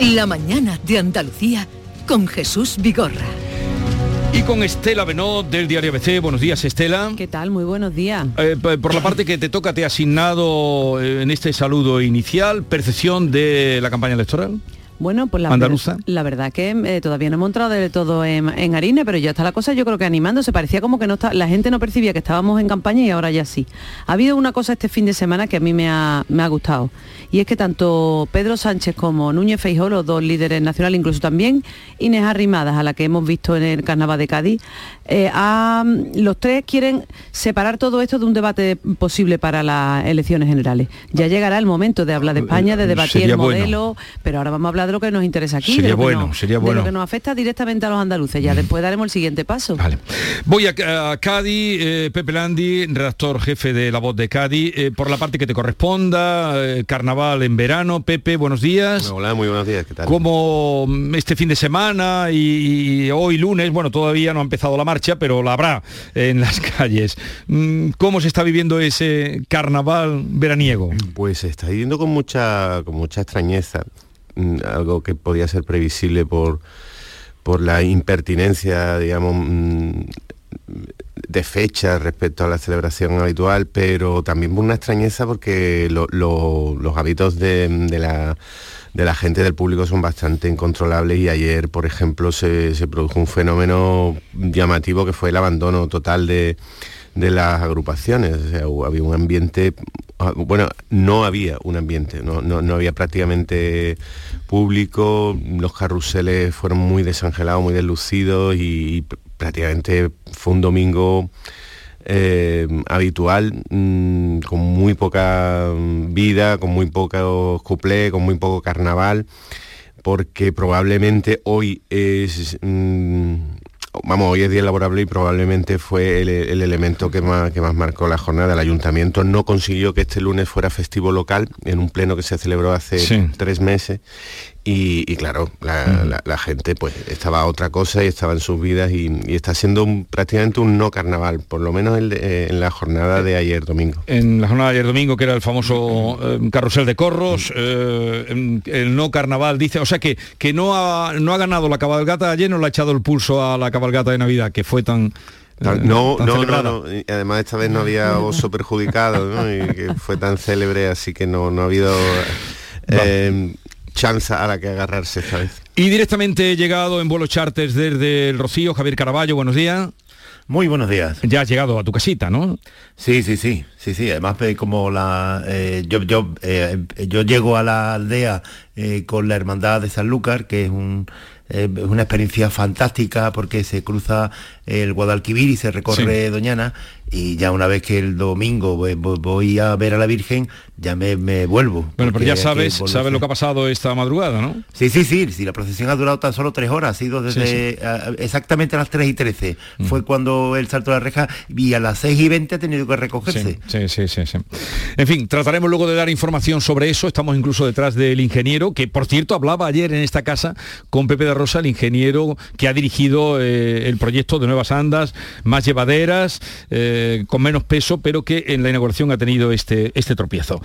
La mañana de Andalucía con Jesús Vigorra. Y con Estela Benot del diario ABC. Buenos días, Estela. ¿Qué tal? Muy buenos días. Eh, por la parte que te toca, te he asignado eh, en este saludo inicial percepción de la campaña electoral. Bueno, pues la, ¿Andaluza? la verdad que eh, todavía no hemos entrado del todo en, en harina, pero ya está la cosa yo creo que animando. Se parecía como que no está, la gente no percibía que estábamos en campaña y ahora ya sí. Ha habido una cosa este fin de semana que a mí me ha, me ha gustado. Y es que tanto Pedro Sánchez como Núñez Feijóo, los dos líderes nacionales, incluso también Inés Arrimadas, a la que hemos visto en el Carnaval de Cádiz, eh, ha- los tres quieren separar todo esto de un debate posible para las elecciones generales. Ya llegará el momento de hablar de España, de debatir Sería el bueno. modelo, pero ahora vamos a hablar de lo que nos interesa aquí, Sería de, lo que bueno, nos- sería de bueno. lo que nos afecta directamente a los andaluces. Ya después daremos el siguiente paso. Voy a, a Cádiz, eh, Pepe Landi, redactor jefe de La Voz de Cádiz, eh, por la parte que te corresponda, eh, carnaval en verano. Pepe, buenos días. Hola, muy buenos días, ¿qué tal? Como mm, este fin de semana y, y hoy lunes, bueno, todavía no ha empezado la marcha, pero la habrá en las [LAUGHS] calles. Mm, ¿Cómo se está viviendo ese carnaval veraniego? Pues se está viviendo con mucha, con mucha extrañeza, mm, algo que podía ser previsible por, por la impertinencia, digamos, mm, de fecha respecto a la celebración habitual, pero también por una extrañeza porque lo- lo- los hábitos de, la de la gente del público son bastante incontrolables y ayer, por ejemplo, se produjo un fenómeno llamativo que fue el abandono total de, de las agrupaciones. O sea, había un ambiente, ah, bueno, no había un ambiente, no, no- no había prácticamente público, los carruseles fueron muy desangelados, muy deslucidos y, y pr- prácticamente fue un domingo eh, habitual, mm, con muy poca mm, vida, con muy pocos cuplés, con muy poco carnaval, porque probablemente hoy es... mm, Vamos, hoy es día laborable y probablemente fue el, el elemento que más, que más marcó la jornada. El ayuntamiento no consiguió que este lunes fuera festivo local en un pleno que se celebró hace Sí. tres meses y, y claro, la, la- la gente pues estaba a otra cosa y estaba en sus vidas y, y está siendo un- prácticamente un no carnaval, por lo menos el de- eh, en la jornada de ayer domingo. En la jornada de ayer domingo, que era el famoso eh, carrusel de corros, eh, el no carnaval, dice, o sea que, que no, ha, no ha ganado la cabalgata de ayer, no le ha echado el pulso a la cabalgata de Navidad, que fue tan... No, no, no, no. Además esta vez no había [LAUGHS] oso perjudicado, ¿no? Y que fue tan célebre, así que no, no ha habido eh, chance a la que agarrarse esta vez. Y directamente he llegado en vuelo charters desde el Rocío, Javier Caraballo, buenos días. Muy buenos días. Ya has llegado a tu casita, ¿no? Sí, sí, sí, sí, sí. Además, eh, como la, eh, yo, yo, eh, yo llego a la aldea eh, con la hermandad de Sanlúcar, que es un, eh, es una experiencia fantástica porque se cruza el Guadalquivir y se recorre Sí. Doñana y ya una vez que el domingo voy, a ver a la Virgen, ya me, me vuelvo. Bueno, pero ya sabes, sabes lo que ha pasado esta madrugada, ¿no? Sí, sí, sí, sí, la procesión ha durado tan solo tres horas, ha sido desde Sí, sí. a- exactamente a las 3 y 13. Fue cuando el salto de la reja y a las 6 y 20 ha tenido que recogerse. Sí, sí, sí, sí. En fin, trataremos luego de dar información sobre eso. Estamos incluso detrás del ingeniero, que por cierto hablaba ayer en esta casa con Pepe de Rosa, el ingeniero que ha dirigido eh, el proyecto de Nuevas Andas, más llevaderas, eh, con menos peso, pero que en la inauguración ha tenido este, este tropiezo.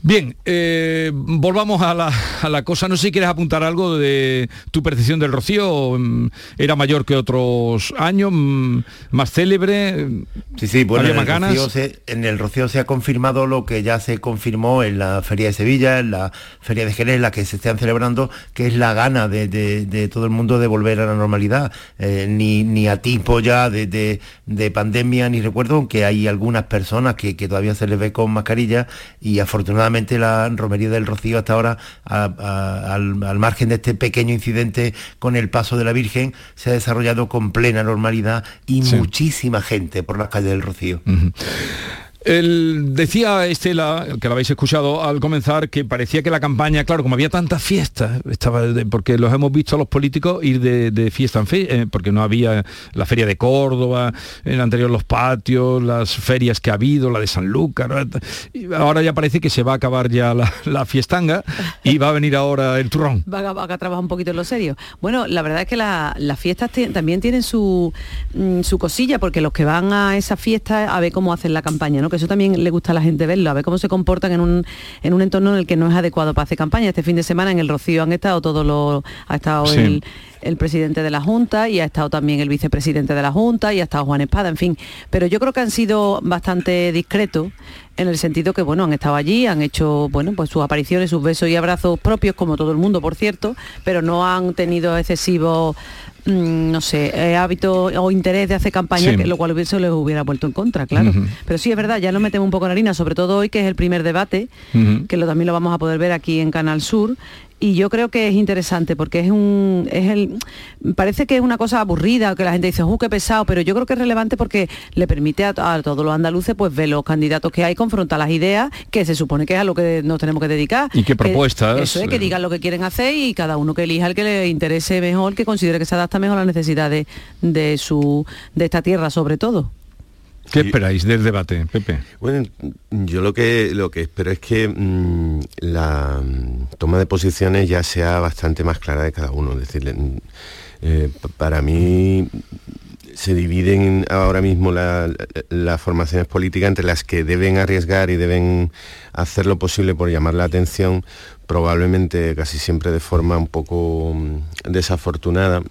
Bien, eh, volvamos a la, a la cosa. No sé si quieres apuntar algo de tu percepción del Rocío. mm, ¿Era mayor que otros años? mm, ¿Más célebre? Sí, sí, bueno, ¿Había en el, ganas? Rocío se, en el Rocío se ha confirmado lo que ya se confirmó en la Feria de Sevilla, en la Feria de Jerez, la que se están celebrando, que es la gana de, de- de todo el mundo de volver a la normalidad. Eh, ni, ni a tiempo ya de, de- de pandemia, ni recuerdo, aunque hay algunas personas que, que todavía se les ve con mascarilla y afortunadamente la romería del Rocío hasta ahora, a- a- al, al margen de este pequeño incidente con el paso de la Virgen, se ha desarrollado con plena normalidad y muchísima gente por las calles del Rocío. El, decía Estela, que la habéis escuchado al comenzar, que parecía que la campaña, claro, como había tantas fiestas, estaba porque los hemos visto a los políticos ir de, fiesta en fiesta, eh, porque no había la feria de Córdoba, en anterior los patios, las ferias que ha habido, la de San Lucas, ahora ya parece que se va a acabar ya la, fiestanga y va a venir ahora el turrón. Va a, trabajar un poquito en lo serio. Bueno, la verdad es que las fiestas también tienen su, mm, su cosilla, porque los que van a esas fiestas a ver cómo hacen la campaña, ¿no? Que eso también le gusta a la gente verlo, a ver cómo se comportan en un, en un entorno en el que no es adecuado para hacer campaña. Este fin de semana en el Rocío han estado todos los, ha estado el, el presidente de la Junta y ha estado también el vicepresidente de la Junta y ha estado Juan Espada, en fin. Pero yo creo que han sido bastante discretos en el sentido que, bueno, han estado allí, han hecho, bueno, pues sus apariciones, sus besos y abrazos propios, como todo el mundo, por cierto, pero no han tenido excesivos mm, no sé, eh, hábito o interés de hacer campaña, lo cual eso les hubiera vuelto en contra, claro. Pero sí es verdad, ya nos metemos un poco en harina, sobre todo hoy que es el primer debate, que lo, también lo vamos a poder ver aquí en Canal Sur, y yo creo que es interesante porque es un es el parece que es una cosa aburrida que la gente dice uh qué pesado pero yo creo que es relevante porque le permite a, todos los andaluces pues ver los candidatos que hay confrontar las ideas que se supone que es a lo que nos tenemos que dedicar. Y qué propuestas eso es que digan lo que quieren hacer y cada uno que elija el que le interese mejor que considere que se adapta mejor a las necesidades de su de esta tierra sobre todo ¿Qué esperáis del debate, Pepe? Bueno, yo lo que, lo que espero es que mm, la mm, toma de posiciones ya sea bastante más clara de cada uno. Es decir, mm, eh, para mí se dividen ahora mismo las formaciones políticas entre las que deben arriesgar y deben hacer lo posible por llamar la atención, probablemente casi siempre de forma un poco desafortunada,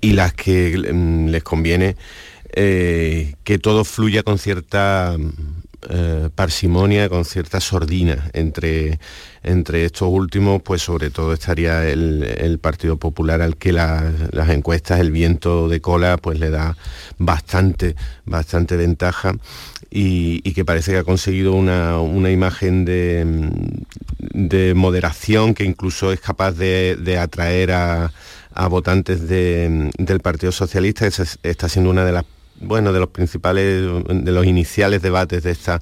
y las que les conviene eh, que todo fluya con cierta eh, parsimonia, con cierta sordina. Entre, entre estos últimos, pues sobre todo estaría el, Partido Popular al que las encuestas, el viento de cola, pues le da bastante, bastante ventaja. Y, que parece que ha conseguido una, imagen de, moderación que incluso es capaz de, atraer a, votantes del Partido Socialista, que está siendo una de las bueno, de los principales, de los iniciales debates de esta,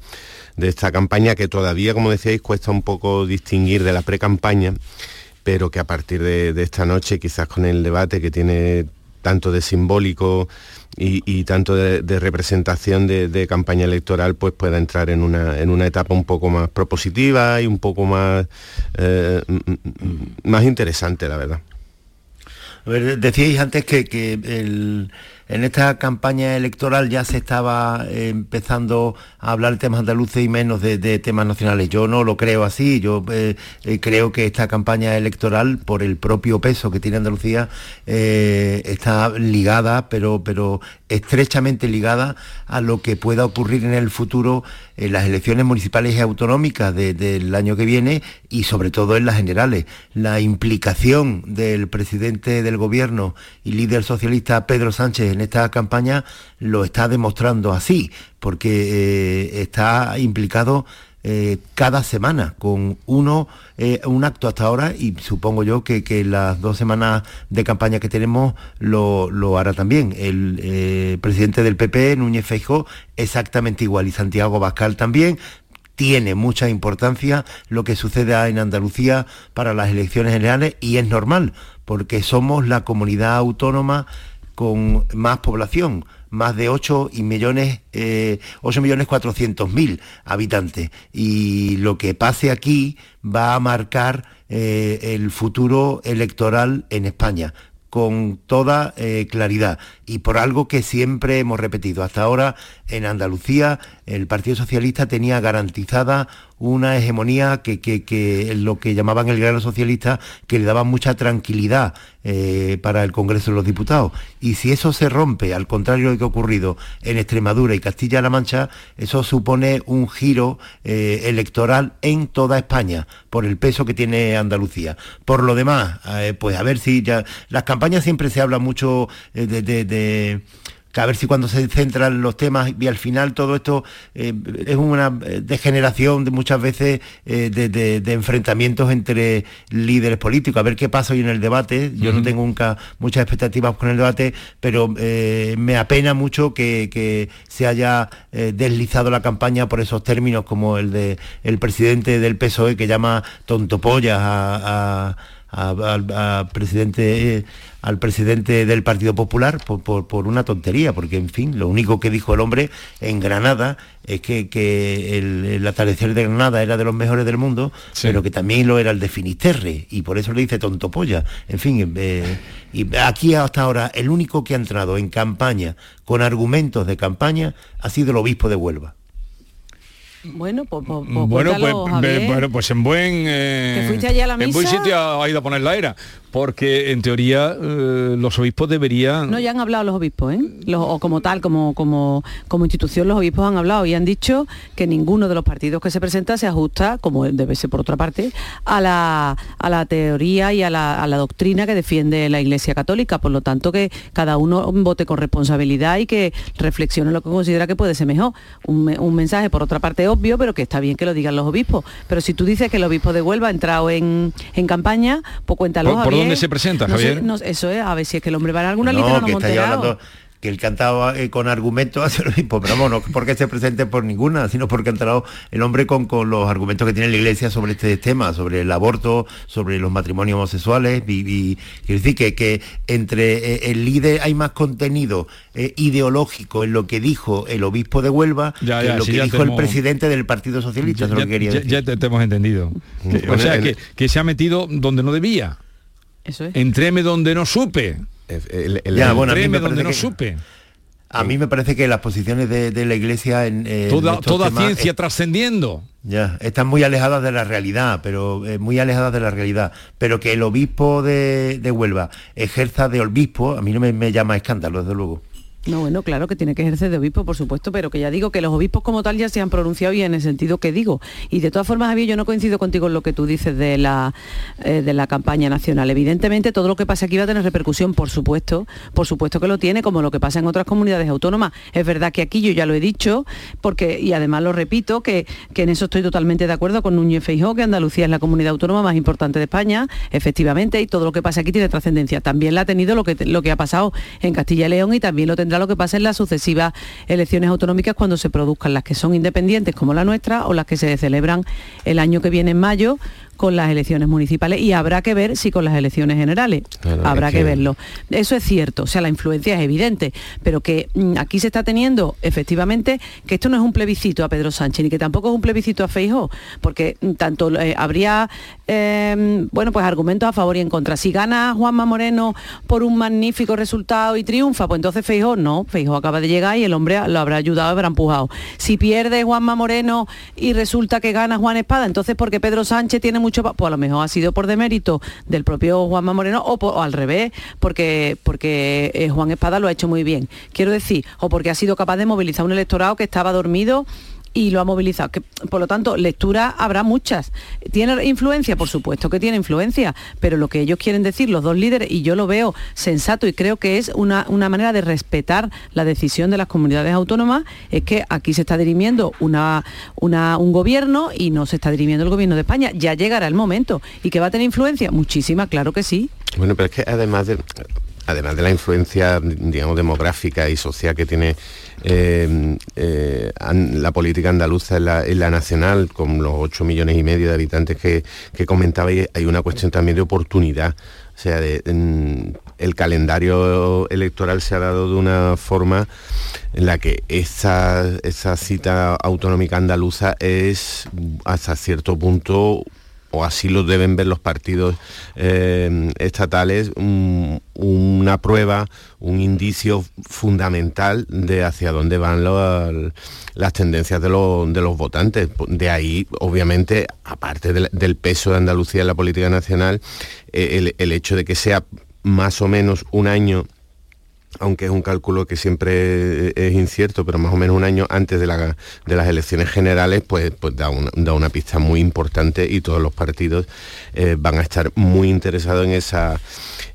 de esta campaña que todavía, como decíais, cuesta un poco distinguir de la pre-campaña, pero que a partir de, esta noche, quizás con el debate que tiene tanto de simbólico y, tanto de, representación de, campaña electoral, pues pueda entrar en una, en una etapa un poco más propositiva y un poco más, eh, más interesante, la verdad. decíais antes que, que el en esta campaña electoral ya se estaba eh, empezando a hablar de temas andaluces y menos de, temas nacionales. Yo no lo creo así, yo eh, eh, creo que esta campaña electoral, por el propio peso que tiene Andalucía, está ligada, pero, pero estrechamente ligada a lo que pueda ocurrir en el futuro en las elecciones municipales y autonómicas del año que viene y sobre todo en las generales. La implicación del presidente del gobierno y líder socialista Pedro Sánchez en esta campaña lo está demostrando así, porque eh, está implicado eh, cada semana con uno, eh, un acto hasta ahora y supongo yo que, las dos semanas de campaña que tenemos lo, hará también. El presidente del PP, Núñez Feijóo, exactamente igual y Santiago Bascal también, tiene mucha importancia lo que sucede en Andalucía para las elecciones generales y es normal, porque somos la comunidad autónoma con más población, más de 8 millones, eh, 8 millones 400 mil habitantes. Y lo que pase aquí va a marcar eh, el futuro electoral en España con toda eh, claridad y por algo que siempre hemos repetido. Hasta ahora en Andalucía el Partido Socialista tenía garantizada una hegemonía que, que, lo que llamaban el grano socialista, que le daba mucha tranquilidad eh, para el Congreso de los Diputados. Y si eso se rompe, al contrario de lo que ha ocurrido en Extremadura y Castilla-La Mancha, eso supone un giro eh, electoral en toda España, por el peso que tiene Andalucía. Por lo demás, eh, pues a ver si ya... Las campañas siempre se habla mucho de que a ver si cuando se centran los temas y al final todo esto eh, es una degeneración de muchas veces de, enfrentamientos entre líderes políticos, a ver qué pasa hoy en el debate. Yo no tengo nunca muchas expectativas con el debate, pero me apena mucho que, se haya deslizado la campaña por esos términos como el de el presidente del PSOE que llama tontopollas a al presidente al presidente del Partido Popular por, una tontería, porque en fin, lo único que dijo el hombre en Granada es que, el, atardecer de Granada era de los mejores del mundo, pero que también lo era el de Finisterre, y por eso le dice tontopolla. En fin, eh, y aquí hasta ahora el único que ha entrado en campaña con argumentos de campaña ha sido el obispo de Huelva. Bueno, pues, pues, pues bueno, pues, bueno, pues en buen eh, en buen sitio ha ido a poner la era porque en teoría eh, los obispos deberían... No, ya han hablado los obispos, ¿eh? o como tal, como, como, como institución, los obispos han hablado y han dicho que ninguno de los partidos que se presenta se ajusta, como debe ser por otra parte, a la, a la teoría y a la, a la doctrina que defiende la Iglesia Católica. Por lo tanto, que cada uno vote con responsabilidad y que reflexione lo que considera que puede ser mejor. Un, un mensaje, por otra parte, obvio, pero que está bien que lo digan los obispos. Pero si tú dices que el obispo de Huelva ha entrado en, en campaña, pues cuéntalo, dónde se presenta, Javier? eso es, a ver si es que el hombre va a alguna no, que está hablando que él cantaba eh, con argumentos [LAUGHS] hace lo mismo, pero vamos, no porque se presente por ninguna, sino porque ha entrado el hombre con, con, los argumentos que tiene la iglesia sobre este tema, sobre el aborto, sobre los matrimonios homosexuales, y, quiero decir que, que entre eh, el líder hay más contenido eh, ideológico en lo que dijo el obispo de Huelva que en lo que dijo el presidente del Partido Socialista, ya, lo que quería decir. ya te, hemos entendido. Mm. o sea, que, que se ha metido donde no debía. Eso es. Entréme donde no supe. El, Entréme donde no supe. A mí me parece que las posiciones de, la Iglesia en, toda, ciencia trascendiendo. Ya, están muy alejadas de la realidad, pero eh, muy alejadas de la realidad. Pero que el obispo de, Huelva ejerza de obispo, a mí no me, me llama escándalo, desde luego. No, bueno, claro que tiene que ejercer de obispo, por supuesto, pero que ya digo que los obispos como tal ya se han pronunciado y en el sentido que digo. Y de todas formas, Javier, yo no coincido contigo en lo que tú dices de la, eh, de la campaña nacional. Evidentemente, todo lo que pasa aquí va a tener repercusión, por supuesto, por supuesto que lo tiene, como lo que pasa en otras comunidades autónomas. Es verdad que aquí yo ya lo he dicho, porque, y además lo repito, que, que en eso estoy totalmente de acuerdo con Núñez Feijó, que Andalucía es la comunidad autónoma más importante de España, efectivamente, y todo lo que pasa aquí tiene trascendencia. También la ha tenido lo que, lo que ha pasado en Castilla y León y también lo tendrá lo que pasa en las sucesivas elecciones autonómicas cuando se produzcan las que son independientes como la nuestra o las que se celebran el año que viene en mayo con las elecciones municipales y habrá que ver si con las elecciones generales. habrá que... verlo. Eso es cierto, o sea, la influencia es evidente, pero que mm, aquí se está teniendo efectivamente que esto no es un plebiscito a Pedro Sánchez ni que tampoco es un plebiscito a Feijóo, porque mm, tanto eh, habría em, bueno, pues argumentos a favor y en contra. Si gana Juanma Moreno por un magnífico resultado y triunfa, pues entonces Feijóo no, Feijóo acaba de llegar y el hombre lo habrá ayudado, habrá empujado. Si pierde Juanma Moreno y resulta que gana Juan Espada, entonces porque Pedro Sánchez tiene mucho, pues a lo mejor ha sido por demérito del propio Juanma Moreno o, al revés, porque, porque eh, Juan Espada lo ha hecho muy bien. Quiero decir, o porque ha sido capaz de movilizar un electorado que estaba dormido y lo ha movilizado. Que, por lo tanto, lectura habrá muchas. ¿Tiene influencia? Por supuesto que tiene influencia, pero lo que ellos quieren decir, los dos líderes, y yo lo veo sensato y creo que es una, una manera de respetar la decisión de las comunidades autónomas, es que aquí se está dirimiendo una, una, un gobierno y no se está dirimiendo el gobierno de España. Ya llegará el momento. ¿Y que va a tener influencia? Muchísima, claro que sí. Bueno, pero es que además de, además de la influencia, digamos, demográfica y social que tiene eh, eh, la política andaluza en la, nacional, con los 8 millones y medio de habitantes que, que comentaba, hay una cuestión también de oportunidad. O sea, el calendario electoral se ha dado de una forma en la que esa, esa cita autonómica andaluza es hasta cierto punto o así lo deben ver los partidos eh, estatales, una prueba, un indicio fundamental de hacia dónde van las tendencias de, los votantes. De ahí, obviamente, aparte del, peso de Andalucía en la política nacional, eh, el hecho de que sea más o menos un año aunque es un cálculo que siempre es incierto, pero más o menos un año antes de, las elecciones generales, pues, pues da, una, pista muy importante y todos los partidos eh, van a estar muy interesados en esa,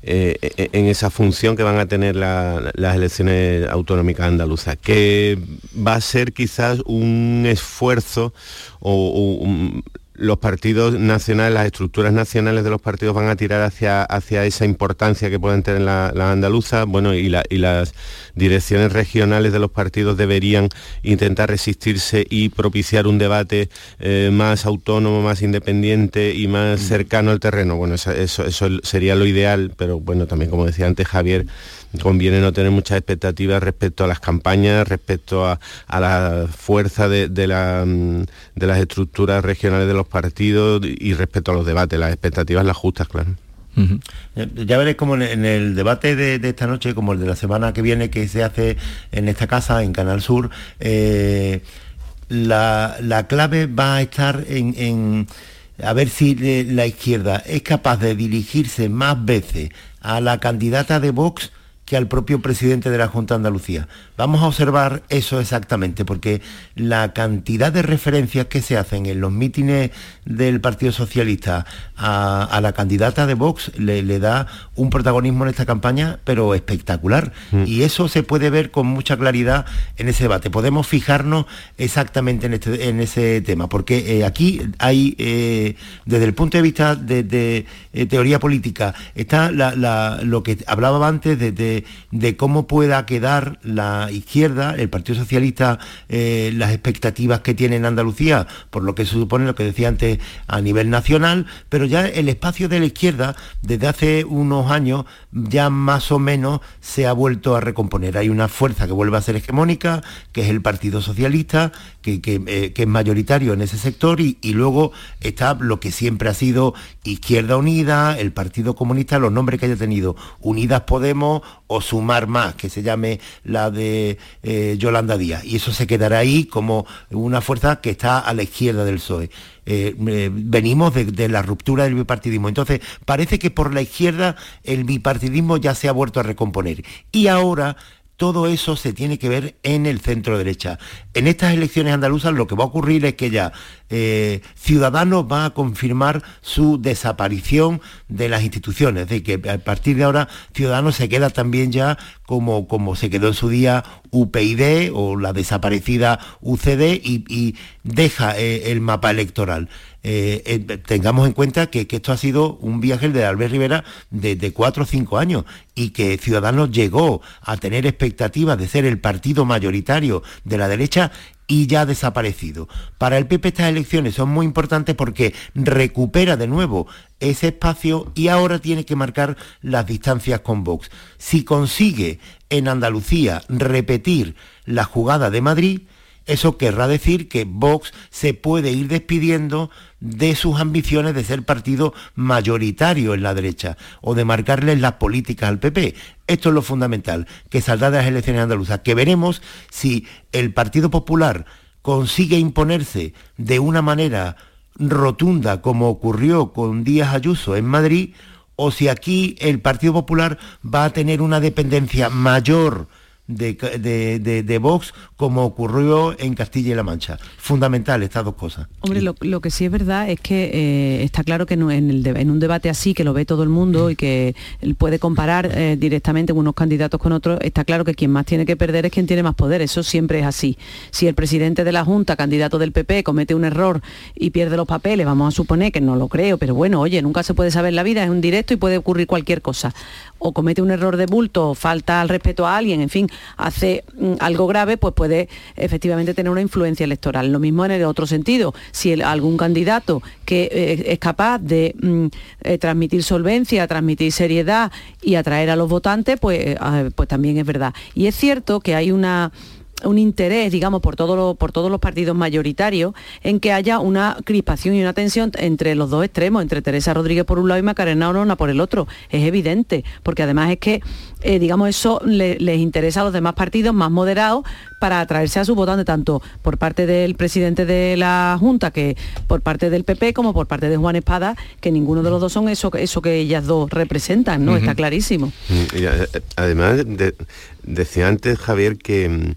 eh, en esa función que van a tener las elecciones autonómicas andaluzas, que va a ser quizás un esfuerzo o, un, los partidos nacionales, las estructuras nacionales de los partidos van a tirar hacia, hacia esa importancia que pueden tener las la andaluzas, bueno, y, las direcciones regionales de los partidos deberían intentar resistirse y propiciar un debate eh, más autónomo, más independiente y más mm. cercano al terreno. Bueno, eso, eso sería lo ideal, pero bueno, también como decía antes Javier, conviene no tener muchas expectativas respecto a las campañas, respecto a, la fuerza de, mm, de, las estructuras regionales de los partidos y respecto a los debates. Las expectativas las justas, claro. Ya veréis como en el debate de, esta noche, como el de la semana que viene que se hace en esta casa, en Canal Sur, eh, la, clave va a estar en a ver si la izquierda es capaz de dirigirse más veces a la candidata de Vox que al propio presidente de la Junta de Andalucía. Vamos a observar eso exactamente, porque la cantidad de referencias que se hacen en los mítines del Partido Socialista a, la candidata de Vox le, da un protagonismo en esta campaña, pero espectacular. Mm. Y eso se puede ver con mucha claridad en ese debate. Podemos fijarnos exactamente en, este, ese tema, porque eh, aquí hay, eh, desde el punto de vista de, eh, teoría política, está lo que hablaba antes de de, cómo pueda quedar la izquierda, el Partido Socialista, eh, las expectativas que tiene en Andalucía, por lo que se supone lo que decía antes a nivel nacional, pero ya el espacio de la izquierda desde hace unos años ya más o menos se ha vuelto a recomponer. Hay una fuerza que vuelve a ser hegemónica, que es el Partido Socialista, que, eh, es mayoritario en ese sector, y, y luego está lo que siempre ha sido Izquierda Unida, el Partido Comunista, los nombres que haya tenido, Unidas Podemos o Sumar Más, que se llame la de eh, Yolanda Díaz. Y eso se quedará ahí como una fuerza que está a la izquierda del PSOE. Eh, eh, venimos de, de, la ruptura del bipartidismo. Entonces, parece que por la izquierda el bipartidismo ya se ha vuelto a recomponer. Y ahora todo eso se tiene que ver en el centro derecha. En estas elecciones andaluzas lo que va a ocurrir es que ya eh, Ciudadanos va a confirmar su desaparición de las instituciones, de que a partir de ahora Ciudadanos se queda también ya como, como se quedó en su día UPyD o la desaparecida UCD y, deja eh, el mapa electoral. Eh, eh, tengamos en cuenta que, esto ha sido un viaje de Albert Rivera de, cuatro o cinco años y que Ciudadanos llegó a tener expectativas de ser el partido mayoritario de la derecha y ya ha desaparecido. Para el PP estas elecciones son muy importantes porque recupera de nuevo ese espacio y ahora tiene que marcar las distancias con Vox. Si consigue en Andalucía repetir la jugada de Madrid, eso querrá decir que Vox se puede ir despidiendo de sus ambiciones de ser partido mayoritario en la derecha o de marcarle las políticas al PP. Esto es lo fundamental, que saldrá de las elecciones andaluzas, que veremos si el Partido Popular consigue imponerse de una manera rotunda como ocurrió con Díaz Ayuso en Madrid o si aquí el Partido Popular va a tener una dependencia mayor de, de, Vox como ocurrió en Castilla y La Mancha. Fundamental estas dos cosas. Hombre, lo, que sí es verdad es que eh, está claro que en, el en, un debate así, que lo ve todo el mundo y que puede comparar eh, directamente unos candidatos con otros, está claro que quien más tiene que perder es quien tiene más poder. Eso siempre es así. Si el presidente de la Junta, candidato del PP, comete un error y pierde los papeles, vamos a suponer que no lo creo, pero bueno, oye, nunca se puede saber la vida, es un directo y puede ocurrir cualquier cosa. O comete un error de bulto, falta al respeto a alguien, en fin, hace mm, algo grave, pues puede efectivamente tener una influencia electoral. Lo mismo en el otro sentido, si algún candidato que eh, es capaz de mm, eh, transmitir solvencia, transmitir seriedad y atraer a los votantes, pues, eh, pues también es verdad. Y es cierto que hay una un interés, digamos, por, por todos los partidos mayoritarios en que haya una crispación y una tensión entre los dos extremos, entre Teresa Rodríguez por un lado y Macarena Orona por el otro. Es evidente, porque además es que, eh, digamos, eso les interesa a los demás partidos más moderados para atraerse a su votante, tanto por parte del presidente de la Junta, que por parte del PP, como por parte de Juan Espada, que ninguno de los dos son eso, eso que ellas dos representan, ¿no? Está clarísimo. Mm, y, además, decía antes Javier que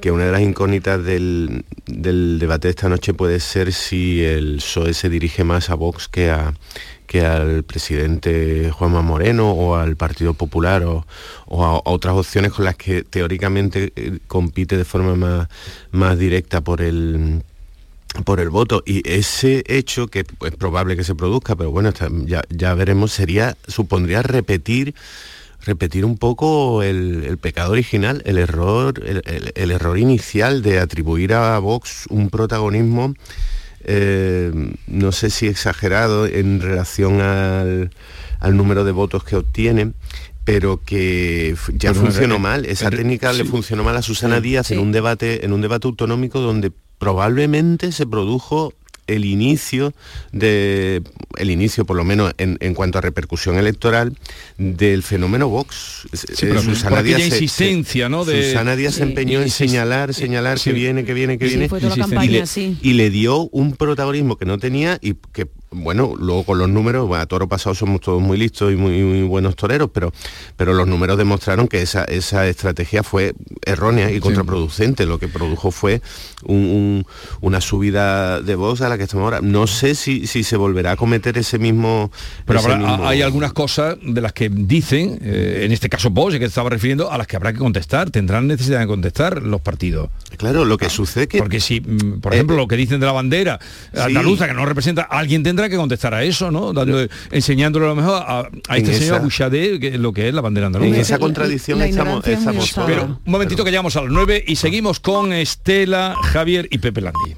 que una de las incógnitas del, del debate de esta noche puede ser si el PSOE se dirige más a Vox que a que al presidente Juanma Moreno o al Partido Popular o, a, a otras opciones con las que teóricamente eh, compite de forma más, más directa por el por el voto. Y ese hecho que es probable que se produzca pero bueno ya, ya veremos sería supondría repetir repetir un poco el, el pecado original el error el, el- error inicial de atribuir a Vox un protagonismo eh, no sé si exagerado en relación al, al número de votos que obtiene pero que ya Pero, funcionó eh, mal. Esa pero- técnica le funcionó mal a Susana Díaz en un debate en un debate autonómico donde probablemente se produjo el inicio de el inicio por lo menos en, en cuanto a repercusión electoral del fenómeno Vox Sí, pero por aquella insistencia, ¿no? de- Susana Díaz se empeñó en señalar señalar Sí. que viene que viene que Sí, viene fue toda la y campaña le- así. y le dio un protagonismo que no tenía y que bueno luego con los números bueno, a toro pasado somos todos muy listos y muy, muy buenos toreros pero pero los números demostraron que esa esa estrategia fue errónea y contraproducente lo que produjo fue un- un- una subida de voz a la que estamos ahora no sé si, si se volverá a cometer ese mismo Pero ese habrá- mismo- hay algunas cosas de las que dicen, eh, en este caso Bosch, que estaba refiriendo, a las que habrá que contestar. Tendrán necesidad de contestar los partidos. Claro, lo que sucede que... Porque si, mm, por ejemplo, lo que dicen de la bandera andaluza, que no representa, alguien tendrá que contestar a eso, ¿no? Dando- enseñándolo a lo mejor a, a este señor esa- que es lo que es la bandera andaluza. En esa contradicción La estamos- estamos. Pero un momentito que llegamos a las 9 y seguimos con Estela, Javier y Pepe Landi.